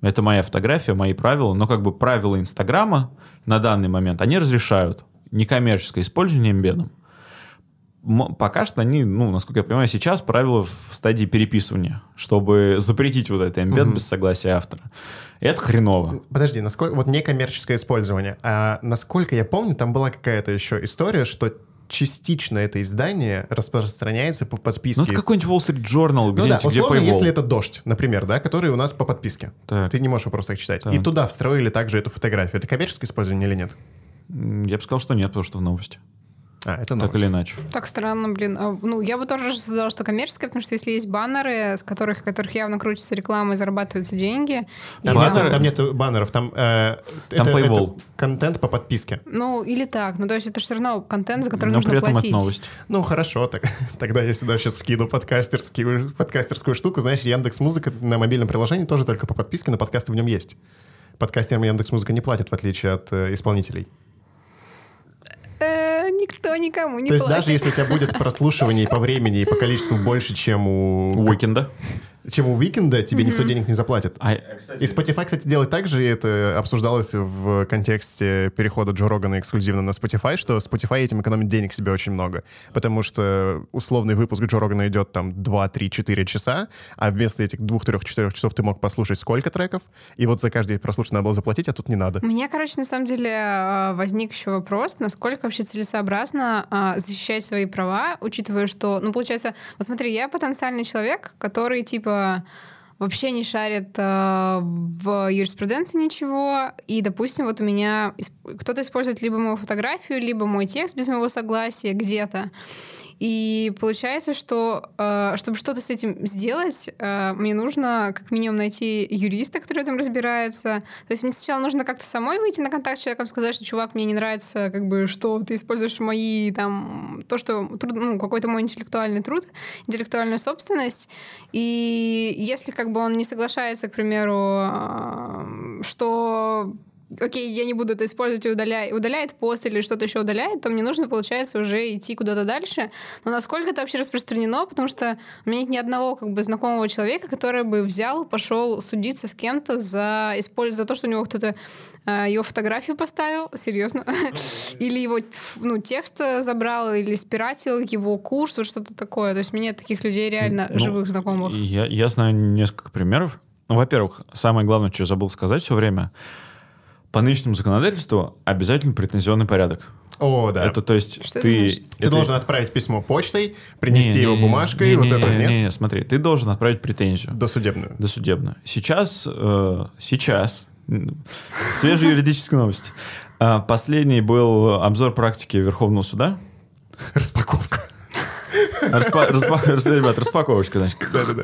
это моя фотография, мои правила, но как бы правила Инстаграма на данный момент, они разрешают некоммерческое использование эмбедом. Пока что они, ну, насколько я понимаю, сейчас правила в стадии переписывания, чтобы запретить вот это эмбед без согласия автора. Это хреново. Подожди, насколько вот некоммерческое использование. А насколько я помню, там была какая-то еще история, что частично это издание распространяется по подписке. Ну, это какой-нибудь Wall Street Journal, Ну да, где-нибудь, где условно, paywall. если это дождь, например, да, который у нас по подписке. Так. Ты не можешь его просто так читать. Так. И туда встроили также эту фотографию. Это коммерческое использование или нет? Я бы сказал, что нет, потому что в новости. А, это Так новость. или иначе. Так странно, блин. А, Ну, я бы тоже сказала, что коммерческое, потому что если есть баннеры, с которых, которых явно крутится реклама и зарабатываются деньги. и Там, Баннеры? нету, там нету баннеров, там, э, Там это, это контент по подписке. Ну, или так. Ну, то есть это все равно контент, за который Но нужно при этом платить. это новость. Ну, хорошо, так, тогда я сюда сейчас вкину подкастерскую, подкастерскую штуку. Знаешь, Яндекс Музыка на мобильном приложении тоже только по подписке, но подкасты в нем есть. Подкастерам Яндекс Музыка не платит, в отличие от э, исполнителей. Никто никому не То есть платит. даже если у тебя будет прослушивание по времени и по количеству больше, чем у, Уикенда. Чем у Уикенда, тебе никто денег не заплатит. А, И Spotify, кстати, делает так же, и это обсуждалось в контексте перехода Джо Рогана эксклюзивно на Spotify, что Spotify этим экономит денег себе очень много. Потому что условный выпуск Джо Рогана идет там 2, 3, 4 часа, а вместо этих 2, 3, 4 часов ты мог послушать сколько треков, и вот за каждый прослушанный надо было заплатить, а тут не надо. У меня, короче, на самом деле э, возник еще вопрос, насколько вообще целесообразно а, защищать свои права, учитывая, что, ну, получается, вот смотри, я потенциальный человек, который, типа, вообще не шарит э, в юриспруденции ничего, и, допустим, вот у меня кто-то использует либо мою фотографию, либо мой текст без моего согласия где-то, и получается, что э, чтобы что-то с этим сделать, э, мне нужно как минимум найти юриста, который в этом разбирается. То есть мне сначала нужно как-то самой выйти на контакт с человеком, сказать, что чувак, мне не нравится, как бы, что ты используешь мои там то, что труд, ну, какой-то мой интеллектуальный труд, интеллектуальную собственность. И если как бы он не соглашается, к примеру, э, что окей, я не буду это использовать и удаляет, удаляет пост или что-то еще удаляет, то мне нужно, получается, уже идти куда-то дальше. Но насколько это вообще распространено, потому что у меня нет ни одного как бы знакомого человека, который бы взял пошел судиться с кем-то за, использ... за то, что у него кто-то э, его фотографию поставил, серьезно, или его ну, текст забрал, или спиратил его курс, вот что-то такое. То есть нет таких людей реально Ну, живых знакомых. Я, я знаю несколько примеров. Ну, во-первых, самое главное, что я забыл сказать все время, по нынешнему законодательству обязательно претензионный порядок. О, да. Это то есть Что это ты... значит? Ты должен отправить письмо почтой, принести Не, его не, бумажкой, не, вот не, это не, нет, Не, не, смотри, ты должен отправить претензию. досудебную. Досудебно. Сейчас, э, сейчас, свежие юридические новости. А, Последний был обзор практики Верховного суда. Распаковка. Распа- распа- рас- Ребят, распаковочка, значит. Да-да-да.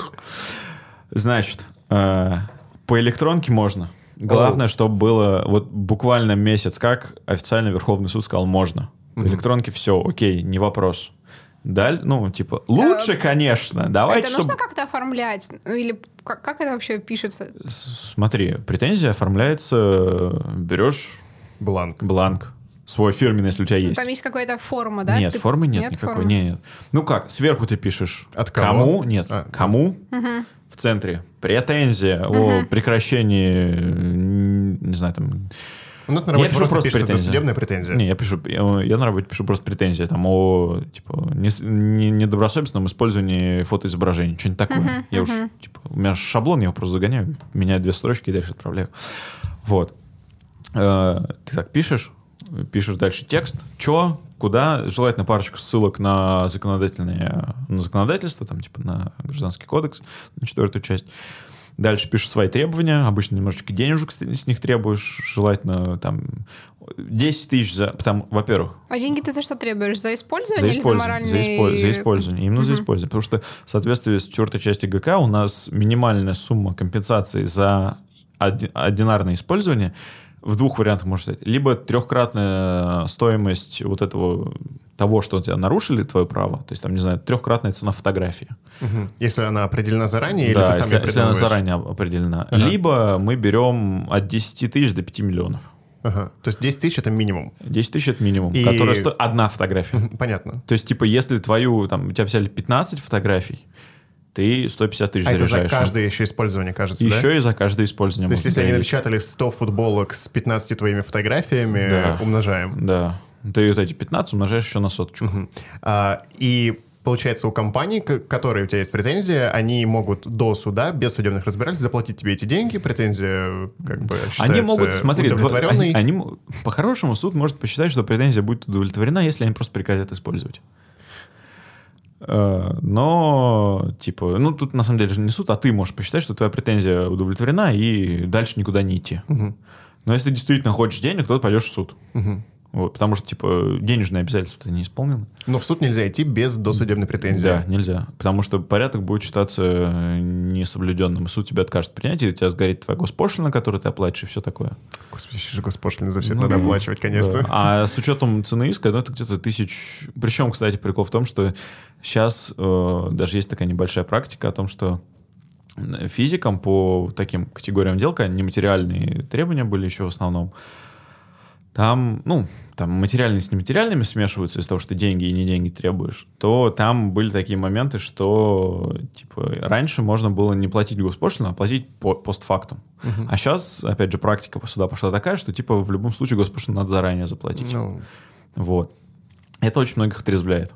Значит, э, по электронке можно. Главное, чтобы было вот буквально месяц, как официально Верховный суд сказал, можно. По электронке все, окей, не вопрос. Даль, ну, типа, лучше, конечно. Давайте, это нужно чтобы... как-то оформлять? Ну, Или как, как это вообще пишется? Смотри, претензия оформляется, э, берешь Бланк. бланк, свой фирменный, если у тебя есть. Там есть какая-то форма, да? Нет, Ты- формы нет, никакой. формы? Нет, нет. Ну как, сверху ты пишешь От кого? кому, нет, А, кому в центре претензия о прекращении, м, не знаю, там... У нас на Я работе пишу просто просто пишется претензия. досудебная претензия. Не, я пишу, я, я на работе пишу просто претензия там о типа не- не- недобросовестном использовании фотоизображений, что-нибудь такое. я уж типа у меня шаблон, я его просто загоняю, меняю две строчки и дальше отправляю. Вот. Э, ты так пишешь, пишешь дальше текст, что, куда, желательно парочку ссылок на законодательные, на законодательство, там типа на гражданский кодекс, на четвертую часть. Дальше пишешь свои требования, обычно немножечко денежек с них требуешь, желательно там 10 тысяч за... Потому, во-первых, А деньги ты за что требуешь? За за использование или за использование, моральный... за, испо- за использование. Именно за использование. Потому что в соответствии с четвертой части ГК у нас минимальная сумма компенсации за оди- одинарное использование в двух вариантах может стать. Либо трехкратная стоимость вот этого того, что тебя нарушили твое право, то есть там, не знаю, трехкратная цена фотографии. Мгм. Если она определена заранее, или да, ты сам если, если она заранее определена. Ага. Либо мы берем от 10 тысяч до 5 миллионов. Ага. То есть 10 тысяч — это минимум. 10 тысяч это минимум, И- которая стоит одна фотография. Понятно. То есть, типа, если твою, там, у тебя взяли 15 фотографий, ты 150 тысяч А это за заряжаешь. каждое еще использование, кажется, да? Еще и за каждое использование. То есть, если они напечатали 100 футболок с 15 твоими фотографиями, Да. умножаем. Да. Ты вот эти 15 умножаешь еще на соточку. А, и получается, у компаний, к- которые у тебя есть претензия, они могут до суда, без судебных разбирательств, заплатить тебе эти деньги. Претензия как бы Они могут, смотри, дво- удовлетворенной. они, они м- по-хорошему суд может посчитать, что претензия будет удовлетворена, если они просто прекратят использовать. Э, Но, типа, ну тут на самом деле же не суд, а ты можешь посчитать, что твоя претензия удовлетворена и дальше никуда не идти. Но если ты действительно хочешь денег, то ты пойдешь в суд. Вот, потому что, типа, денежные обязательства не исполнены. Но в суд нельзя идти без досудебной претензии. Да, нельзя. Потому что порядок будет считаться э, несоблюденным. Суд тебя откажет принять, и у тебя сгорит твоя госпошлина, которую ты оплатишь, и все такое. Господи, еще же госпошлины за все Ну, надо оплачивать, конечно. Да. А с учетом цены иска, ну, это где-то тысяч... Причем, кстати, прикол в том, что сейчас э, даже есть такая небольшая практика о том, что физикам по таким категориям дел, нематериальные требования были еще в основном, там, ну, там материальные с нематериальными смешиваются из-за того, что деньги и не деньги требуешь, то там были такие моменты, что, типа, раньше можно было не платить госпошлину, а платить по постфактум. А сейчас, опять же, практика по суда пошла такая, что, типа, в любом случае госпошлину надо заранее заплатить. Ну, Вот. Это очень многих отрезвляет.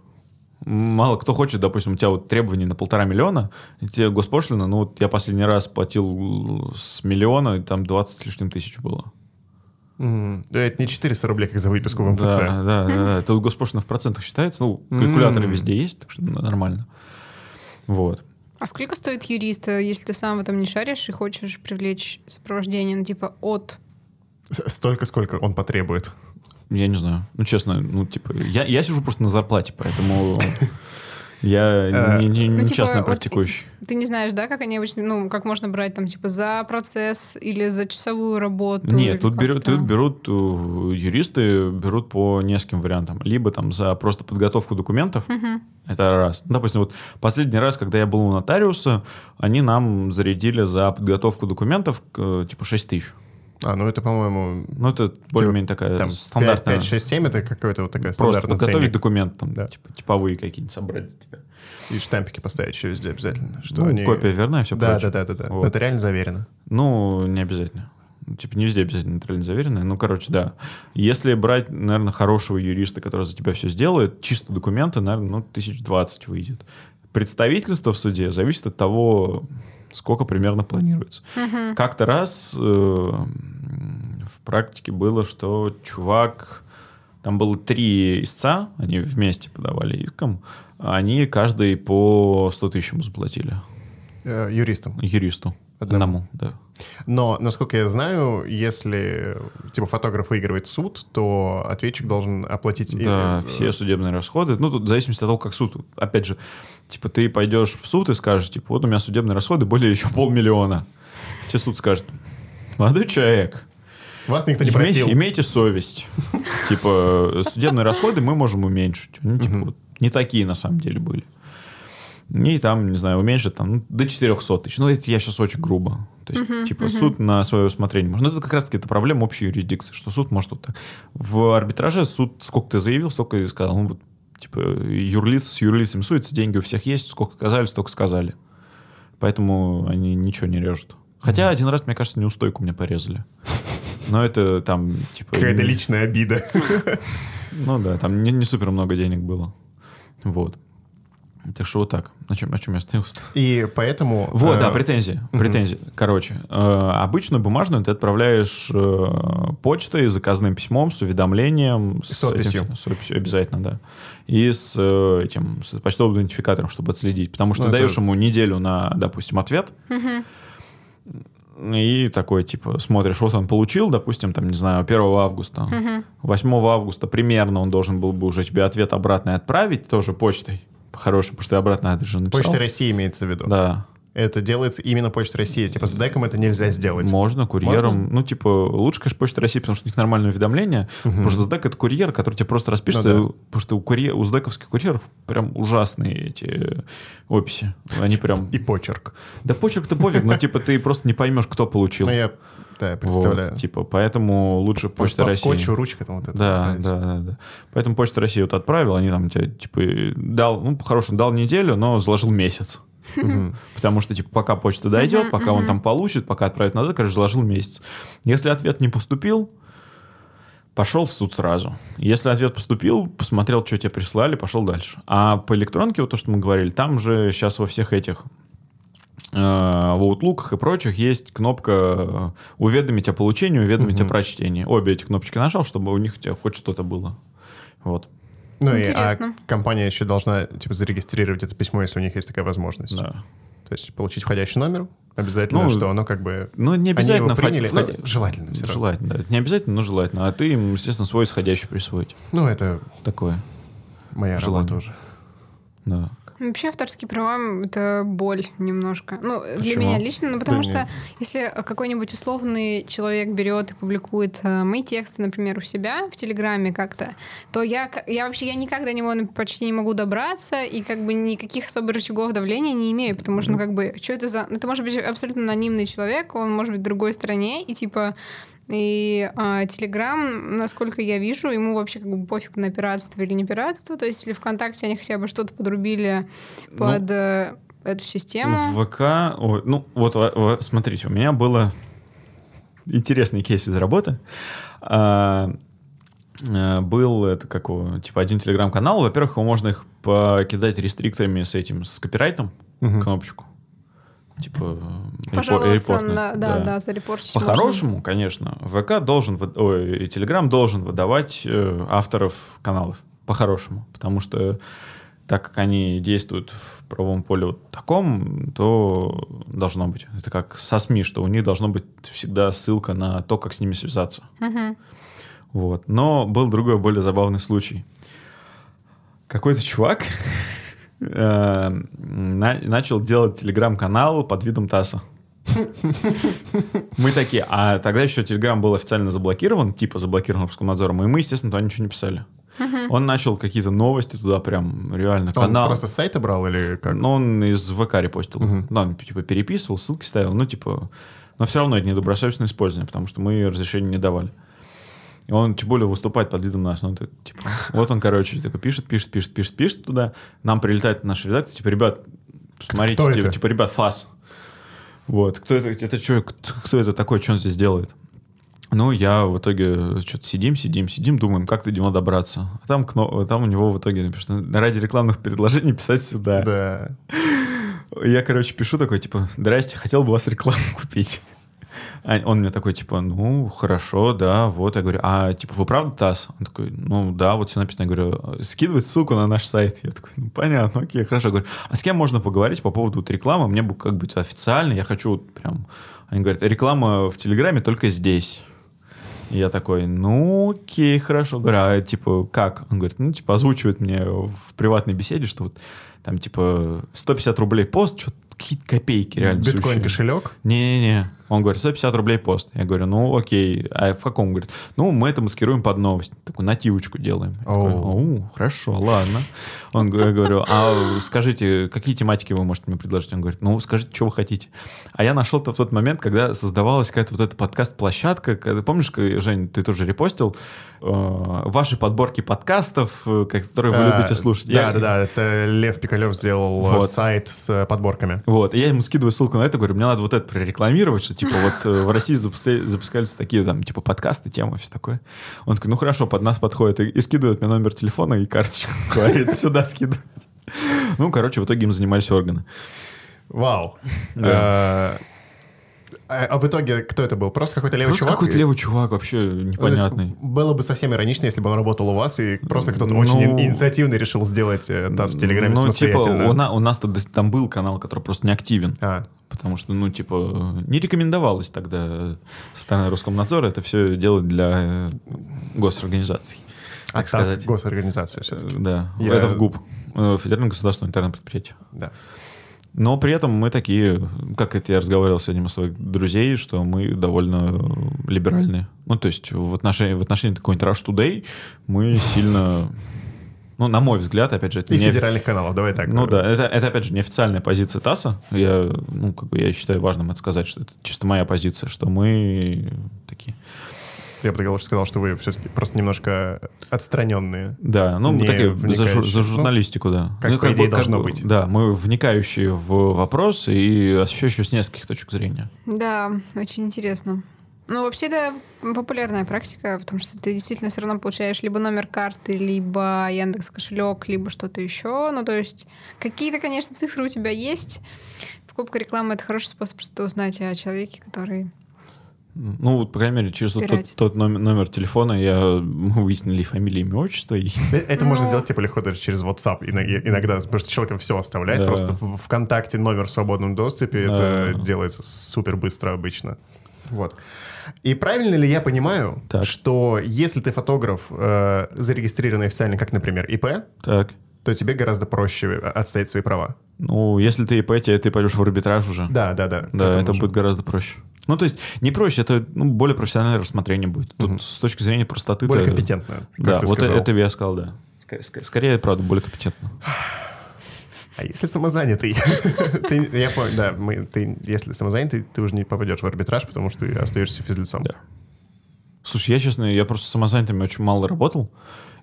Мало кто хочет, допустим, у тебя вот требования на полтора миллиона, тебе госпошлина, ну вот я последний раз платил с миллиона, и там 20 с лишним тысяч было. Да, это не 400 рублей, как за выписку в МФЦ. Да, да, да, да. Это госпошлина в процентах считается. Ну, калькуляторы везде есть, так что нормально. Вот. А сколько стоит юрист, э, если ты сам в этом не шаришь и хочешь привлечь сопровождение, ну, типа, от... Столько, сколько он потребует. Я не знаю. Ну, честно, ну, типа, я, я сижу просто на зарплате, поэтому я не, не- Ну, не типа, частно вот практикующий. Ты не знаешь, да, как они обычно, ну, как можно брать там, типа, за процесс или за часовую работу? Нет, тут берут, тут берут э, юристы берут по нескольким вариантам. Либо там за просто подготовку документов, это раз. Ну, Допустим, вот последний раз, когда я был у нотариуса, они нам зарядили за подготовку документов э, типа 6 тысяч. А, ну это, по-моему, Ну, это более-менее такая там стандартная. 5, 6, 7 это какой-то вот такая Просто подготовить ценник. документ, там, Да. типа, типовые какие-нибудь собрать для тебя. И штампики поставить еще везде обязательно. Что Ну, они... копия верная, все Да, прочее. да, да, да, да. Вот. Нотариально заверено. Ну, не обязательно. Ну, Типа не везде обязательно нейтрально заверенное. Ну, короче, да. Если брать, наверное, хорошего юриста, который за тебя все сделает, чисто документы, наверное, ну, тысяч двадцать выйдет. Представительство в суде зависит от того, сколько примерно планируется. Как-то раз э, в практике было, что чувак... Там было три истца, они вместе подавали иском, они каждый по 100 тысяч ему заплатили. Э, юристам. Юристу. Одному. Одному, да. Но, насколько я знаю, если типа фотограф выигрывает суд, то ответчик должен оплатить... и- Да, э, все судебные расходы. Ну, тут в зависимости от того, как суд. Опять же, типа, ты пойдешь в суд и скажешь, типа, вот у меня судебные расходы более еще полмиллиона. Тебе суд скажет, молодой человек, Вас никто не просил. имейте совесть. Типа, судебные расходы мы можем уменьшить. Ну, типа, вот не такие на самом деле были. И там, не знаю, уменьшить там, ну, до 400 тысяч. Ну, это я сейчас очень грубо. То есть, типа, суд на свое усмотрение может. Ну, это как раз-таки это проблема общей юрисдикции, что суд может вот так. В арбитраже суд сколько ты заявил, столько и сказал. Ну, вот, типа, юрлиц с юрлицами суется, деньги у всех есть, сколько сказали, столько сказали. Поэтому они ничего не режут. Хотя один раз, мне кажется, неустойку мне порезали. Но это там, типа... Какая-то личная обида. Ну да, там не, не супер много денег было. Вот. Так что вот так. На чем, о чем я остановился? И поэтому... Вот, э, да, претензии. Претензии. Короче, э, обычно бумажную ты отправляешь э, почтой, заказным письмом с уведомлением. С подписью. этим- с подписью, обязательно, да. И с э, этим, с почтовым идентификатором, чтобы отследить. Потому что Ну, это- даешь ему неделю на, допустим, ответ. И такой, типа, смотришь, вот он получил, допустим, там, не знаю, 1 августа. 8 августа примерно он должен был бы уже тебе ответ обратный отправить, тоже почтой. По-хорошему, потому что ты обратно адрес же написал. Почта России имеется в виду. Да. Это делается именно Почта России. Типа с деком это нельзя сделать. Можно, курьером. Ну, типа, лучше, конечно, Почта России, потому что у них нормальное уведомление. Потому что СДЭК — это курьер, который тебе просто распишется. Ну да. Потому что у, курьер, у СДЭКовских курьеров прям ужасные эти описи. Они прям... И почерк. Да почерк-то пофиг, но, типа, ты просто не поймешь, кто получил. Ну, я да, я Вот, представляю. типа, поэтому лучше по, Почта по России. скотчу, ручка там вот это. Да, знаете. да, да, да. Поэтому Почта России вот отправил, они там тебе, типа, дал, ну, по-хорошему, дал неделю, но заложил месяц. Потому что, типа, пока почта дойдет, пока он там получит, пока отправит назад, короче, заложил месяц. Если ответ не поступил, пошел в суд сразу. Если ответ поступил, посмотрел, что тебе прислали, пошел дальше. А по электронке, вот то, что мы говорили, там же сейчас во всех этих э, в Outlook и прочих есть кнопка э, «Уведомить о получении», «Уведомить о прочтении». Обе эти кнопочки нажал, чтобы у них у тебя хоть что-то было. Вот, Ну и а Интересно. компания еще должна типа зарегистрировать это письмо, если у них есть такая возможность. да. То есть получить входящий номер, обязательно, Ну, что оно как бы... Ну, не Они обязательно его приняли, входи- ну, желательно все равно. Желательно, да. Это не обязательно, но желательно. А ты им, естественно, свой исходящий присвоить. Ну, это Такое. моя Желание. работа уже. Да. Вообще авторские права — это боль немножко. Ну, для Почему? меня лично, ну, потому Да что нет. если какой-нибудь условный человек берет и публикует э, мои тексты, например, у себя в Телеграме как-то, то я, я вообще я никак до него почти не могу добраться и как бы никаких особо рычагов давления не имею, потому что, ну, как бы, что это за... Это может быть абсолютно анонимный человек, он может быть в другой стране, и типа и а, Телеграм, насколько я вижу, ему вообще как бы пофиг на пиратство или не пиратство. То есть, если ВКонтакте они хотя бы что-то подрубили под э, эту систему. В ВК, ой, ну вот в- смотрите, у меня было интересный кейс из работы. А, э, был это как его, типа один телеграм-канал. Во-первых, его можно их покидать рестрикторами с этим, с копирайтом, Мгм. кнопочку. Типа э, Пожаловаться на, да, да, зарепортить можно. По-хорошему, конечно, ВК должен, ой, и Телеграм должен выдавать э, авторов каналов. По-хорошему. Потому что так как они действуют в правом поле вот таком, то должно быть. Это как со СМИ, что у них должно быть всегда ссылка на то, как с ними связаться. Мгм. Вот. Но был другой, более забавный случай. Какой-то чувак э, на- начал делать телеграм-канал под видом ТАССа. Мы такие, а тогда еще Телеграм был официально заблокирован, типа заблокирован Роскомнадзором, и мы, естественно, туда ничего не писали. Он начал какие-то новости туда прям реально Он канал. просто с сайта брал или как? Ну, он из ВК репостил. Мгм. Ну, он, типа, переписывал, ссылки ставил. Ну, типа... Но все равно это недобросовестное использование, потому что мы разрешения не давали. И он, тем более, выступает под видом нас. Ну, это, типа, вот он, короче, такой пишет, пишет, пишет, пишет, пишет туда. Нам прилетает наш редактор, типа, ребят, смотрите, Кто типа, это? типа, ребят, фас. Вот, кто это, это что, кто, кто это такой, что он здесь делает? Ну, я в итоге что-то сидим, сидим, сидим, думаем, как до него добраться. А там, кно- там у него в итоге написано, ради рекламных предложений писать сюда. Да. Я, короче, пишу такой, типа, здрасте, хотел бы у вас рекламу купить. А он мне такой, типа, ну, хорошо, да, вот. Я говорю, а, типа, вы правда ТАСС? Он такой, ну, да, вот все написано. Я говорю, скидывать ссылку на наш сайт. Я такой, ну, понятно, окей, хорошо. Я говорю, а с кем можно поговорить по поводу вот рекламы? Мне бы как быть официально, я хочу вот прям... Они говорят, реклама в Телеграме только здесь. Я такой, ну, окей, хорошо. Говорю, а типа, как? Он говорит, ну, типа, озвучивает мне в приватной беседе, что вот там, типа, 150 рублей пост, что какие-то копейки реально Биткоин сущие. кошелек. Не-не-не. Он говорит, 150 рублей пост. Я говорю, ну окей. А в каком? Он говорит, ну мы это маскируем под новость. Такую нативочку делаем. Я такой. «Оу, хорошо, ладно. Он, я говорю, а скажите, какие тематики вы можете мне предложить? Он говорит, ну скажите, что вы хотите. А я нашел-то в тот момент, когда создавалась какая-то вот эта подкаст-площадка. когда- Помнишь, Жень, ты тоже репостил э, ваши подборки подкастов, э, которые вы А, любите слушать. Да, Я- да, да. Это Лев Пикалев сделал э, Вот. сайт с э, подборками. Вот, и я ему скидываю ссылку на это, говорю, мне надо вот это прорекламировать, что, типа, вот э, в России запуска- запускались такие, там, типа, подкасты, темы, все такое. Он такой, ну, хорошо, под нас подходит, и, и скидывает мне номер телефона и карточку, говорит, сюда скидывать. Ну, короче, в итоге им занимались органы. Вау. Да. А а в итоге кто это был? Просто какой-то левый Просто чувак? какой-то левый чувак, вообще непонятный. Было бы совсем иронично, если бы он работал у вас, и просто кто-то Ну, очень ин- инициативный решил сделать э, ТАСС в Телеграме Ну, типа, самостоятельно. у, на- у нас тогда там был канал, который просто не активен. А, Потому что, ну, типа, не рекомендовалось тогда со стороны Роскомнадзора это все делать для э, госорганизаций. а Так сказать. госорганизация все-таки. Да, Я- это в ГУП, э, Федеральное государственное интернет предприятие. Да. Но при этом мы такие, как это я разговаривал с одним из своих друзей, что мы довольно либеральные. Ну, то есть в отношении, в отношении какой-нибудь Rush Today мы сильно... Ну, на мой взгляд, опять же, это И не... федеральных каналов, давай так. Ну да, это, это опять же неофициальная позиция ТАССа. Я, ну, как бы я считаю важным это сказать, что это чисто моя позиция, что мы такие. Я бы сказал, что вы все-таки просто немножко отстраненные. Да, ну мы такие за, жур- за журналистику, да. как, Ну, по бы- идее, должно бы, быть. Да, мы вникающие в вопрос и освещающие с нескольких точек зрения. Да, очень интересно. Ну, вообще, это популярная практика, потому что ты действительно все равно получаешь либо номер карты, либо Яндекс кошелек, либо что-то еще. Ну, то есть какие-то, конечно, цифры у тебя есть. Покупка рекламы — это хороший способ что-то узнать о человеке, который Ну, вот, по крайней мере, через вот тот, тот номер, номер телефона я мы выяснили фамилию, имя, отчество. И... Э, Это можно Ну. сделать типа легко даже через WhatsApp ино- иногда, потому что человек все оставляет, Да. просто в ВКонтакте номер в свободном доступе, это Да. делается супер быстро обычно. Вот. И правильно ли я понимаю, Так. что если ты фотограф, э, зарегистрированный официально, как, например, ИП, Так. То тебе гораздо проще отстоять свои права? Ну, если ты ИП, тебе ты пойдешь в арбитраж уже. Да, да, да. Да, это тому же. будет гораздо проще. Ну, то есть, не проще, это ну, более профессиональное рассмотрение будет. Тут с точки зрения простоты... более это- компетентно, как Да, ты вот сказал. это я сказал, да. Ск- ск- Скорее, правда, более компетентно. А если самозанятый? Ты- Я понял, да. мы- Ты, если самозанятый, ты уже не попадешь в арбитраж, потому что ты остаешься физлицом. Да. Слушай, я, честно, я просто с самозанятыми очень мало работал,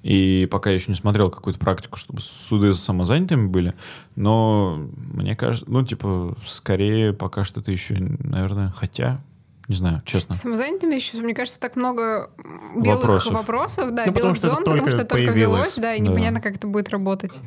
и пока я еще не смотрел какую-то практику, чтобы суды за самозанятыми были, но мне кажется, ну, типа, скорее пока что это еще, наверное, хотя, не знаю, честно. Самозанятыми еще, мне кажется, так много белых Вопросов. вопросов, да, Ну, потому белых что это зон, потому что это только появилось. велось, да, и Да. непонятно, как это будет работать.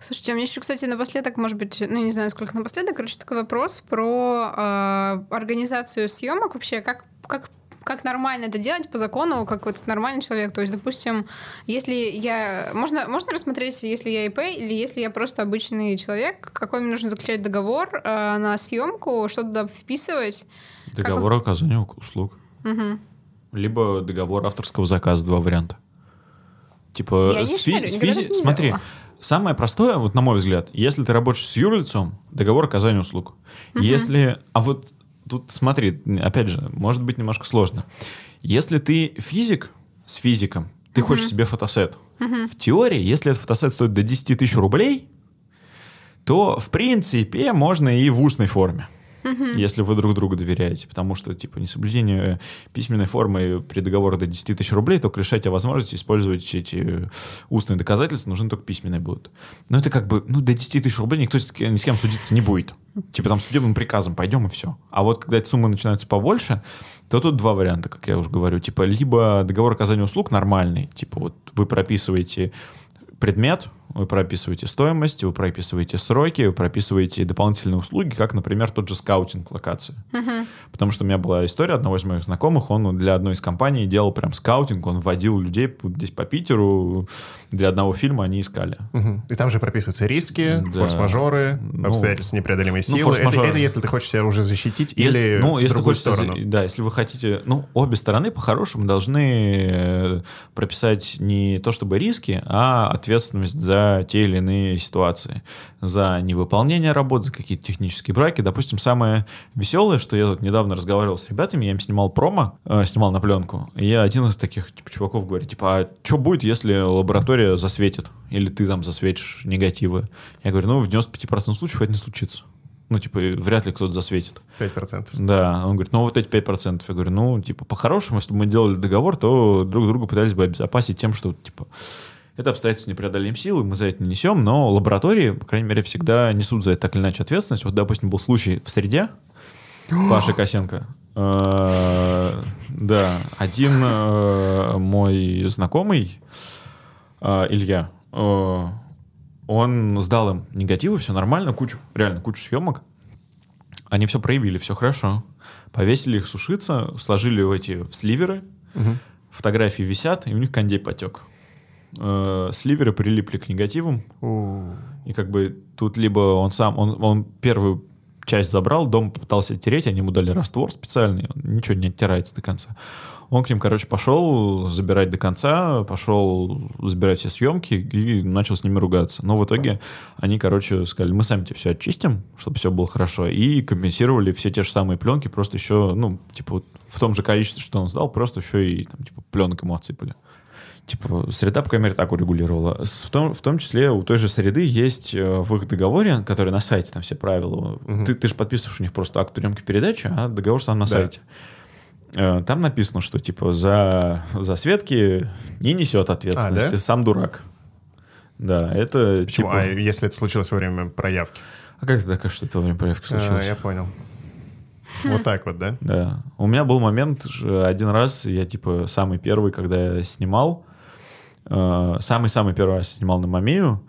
Слушайте, у меня еще, кстати, напоследок, может быть, ну, не знаю, сколько напоследок, короче, такой вопрос про э, организацию съемок вообще, как, как как нормально это делать по закону, как вот нормальный человек. То есть, допустим, если я... Можно, можно рассмотреть, если я ИП или если я просто обычный человек, какой мне нужно заключать договор э, на съемку, что туда вписывать? Договор о оказании услуг. Мгм. Либо договор авторского заказа, два варианта. Типа, Я с фи- шарю, с физи- смотри, самое простое, вот на мой взгляд, если ты работаешь с юрлицом, договор оказания услуг. Если, а вот тут смотри, опять же, может быть немножко сложно. Если ты физик с физиком, ты хочешь себе фотосет. В теории, если этот фотосет стоит до 10 тысяч рублей, то, в принципе, можно и в устной форме. Если вы друг другу доверяете. Потому что, типа, несоблюдение письменной формы при договоре до 10 тысяч рублей только лишает тебя возможности использовать эти устные доказательства, нужны только письменные будут. Но это как бы, ну, до 10 тысяч рублей никто ни с кем судиться не будет. Типа там судебным приказом пойдем и все. А вот когда эти суммы начинаются побольше, то тут два варианта, как я уже говорю. Типа либо договор оказания услуг нормальный, типа вот вы прописываете предмет, вы прописываете стоимость, вы прописываете сроки, вы прописываете дополнительные услуги, как, например, тот же скаутинг локации. Потому что у меня была история одного из моих знакомых, он для одной из компаний делал прям скаутинг, он вводил людей вот здесь по Питеру, для одного фильма они искали. Мгм. И там же прописываются риски, Да. форс-мажоры, Ну, обстоятельства непреодолимой ну, силы. это, форс-мажоры. это если ты хочешь себя уже защитить Если- или ну, если другую хочется, сторону. Да, если вы хотите... Ну, обе стороны по-хорошему должны э, прописать не то чтобы риски, а ответственность за те или иные ситуации. За невыполнение работ, за какие-то технические браки. Допустим, самое веселое, что я тут недавно разговаривал с ребятами, я им снимал промо, э, снимал на пленку, и я один из таких типа, чуваков говорит, типа, а что будет, если лаборатория засветит? Или ты там засветишь негативы? Я говорю, ну, в 95% случаев это не случится. Ну, типа, вряд ли кто-то засветит. 5%. Да, он говорит, ну вот эти 5%. Я говорю, ну, типа, по-хорошему, если бы мы делали договор, то друг друга пытались бы обезопасить тем, что, типа, это обстоятельство непреодолим силы, мы за это не несем, но лаборатории, по крайней мере, всегда несут за это так или иначе ответственность. Вот, допустим, был случай в среде, Паши Косенко. Э, Да, один э, мой знакомый, э, Илья, он сдал им негативы, все нормально, кучу, реально кучу съемок. Они все проявили, все хорошо. Повесили их сушиться, сложили в эти в сливеры. Фотографии висят, и у них кондей потек. Э, Сливеры прилипли к негативам. И как бы тут либо он сам, он, он первую часть забрал, дом попытался тереть, они ему дали раствор специальный, он ничего не оттирается до конца. Он к ним, короче, пошел забирать до конца, пошел забирать все съемки и начал с ними ругаться. Но в итоге они, короче, сказали, мы сами тебе все очистим, чтобы все было хорошо, и компенсировали все те же самые пленки, просто еще, ну, типа, вот в том же количестве, что он сдал, просто еще и, там, типа, пленок ему отсыпали. Типа, среда, по крайней мере, так урегулировала. В том, в том числе у той же среды есть э, в их договоре, который на сайте, там все правила. Ты, ты же подписываешь у них просто акт приемки передачи, а договор сам на Да. сайте. Э, Там написано, что типа за, за светки не несет ответственности, А, да? сам дурак. Да, это Почему? типа... А если это случилось во время проявки? А как ты докажешь, что это во время проявки А, случилось? я понял. Вот так вот, да? Да. У меня был момент ж- один раз, я типа самый первый, когда я снимал, э, самый-самый первый раз снимал на Мамею,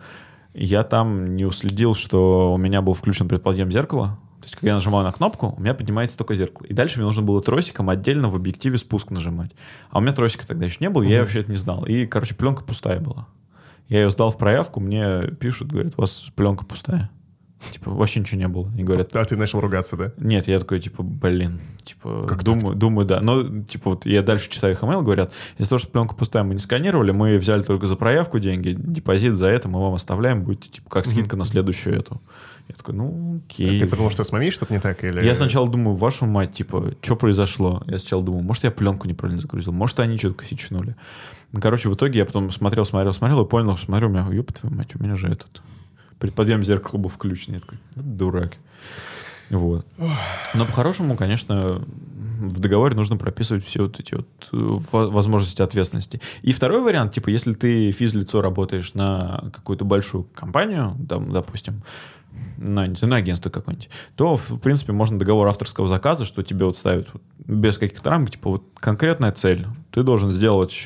я там не уследил, что у меня был включен предподъем зеркала, То есть, когда я нажимаю на кнопку, у меня поднимается только зеркало. И дальше мне нужно было тросиком отдельно в объективе спуск нажимать. А у меня тросика тогда еще не было, я вообще это не знал. И, короче, пленка пустая была. Я ее сдал в проявку, мне пишут, говорят, у вас пленка пустая. Типа, вообще ничего не было. И говорят, А ты начал ругаться, да? нет, я такой, типа, блин, типа, Как думаю, думаю, да. Но, типа, вот я дальше читаю их email, говорят, из-за того, что пленка пустая, мы не сканировали, мы взяли только за проявку деньги, депозит за это мы вам оставляем, будете, типа, как скидка на следующую эту. Я такой, ну, окей. Ты подумал, что с мамей что-то не так? Или... Я сначала думаю, вашу мать, типа, что произошло? Я сначала думаю, может, я пленку неправильно загрузил, может, они что-то косячнули. Ну, короче, в итоге я потом смотрел, смотрел, смотрел и понял, что смотрю, у меня, ёб твою мать, у меня же этот предподъем зеркала был включен. Я такой, дурак. Вот. Но по-хорошему, конечно, в договоре нужно прописывать все вот эти вот э, во- возможности ответственности. И второй вариант, типа, если ты физлицо работаешь на какую-то большую компанию, там, допустим, на, на агентство какое-нибудь, то, в принципе, можно договор авторского заказа, что тебе вот ставят вот без каких-то рамок, типа, вот конкретная цель. Ты должен сделать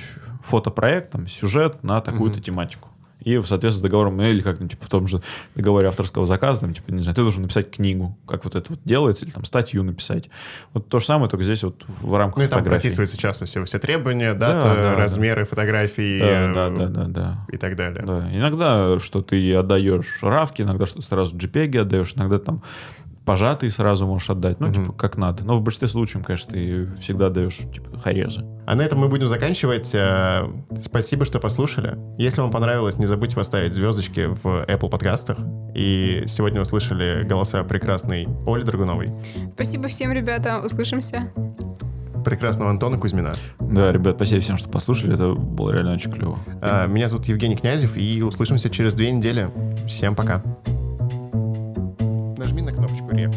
фотопроект, там, сюжет на такую-то тематику. И в соответствии с договором, ну, или как там, типа, в том же договоре авторского заказа, там, типа, не знаю, ты должен написать книгу, как вот это вот делается, или там статью написать. Вот то же самое, только здесь вот в рамках Ну и там фотографии. прописываются часто все, все требования, Да, дата, да, размеры фотографий Да, э, да, да, да, да. и так далее. Да, иногда что ты отдаешь равки, иногда что сразу JPEG отдаешь, иногда там пожатый сразу можешь отдать, ну, типа, как надо. Но в большинстве случаев, конечно, ты всегда даешь, типа, харезы. А на этом мы будем заканчивать. Э, Спасибо, что послушали. Если вам понравилось, не забудьте поставить звездочки в Apple подкастах. И сегодня услышали голоса прекрасной Оли Драгуновой, Спасибо всем, ребята. Услышимся. прекрасного Антона Кузьмина. Да, ребят, спасибо всем, что послушали, это было реально очень клево. А, Меня зовут Евгений Князев, и услышимся через две недели. Всем пока. Нажми на кнопочку рек.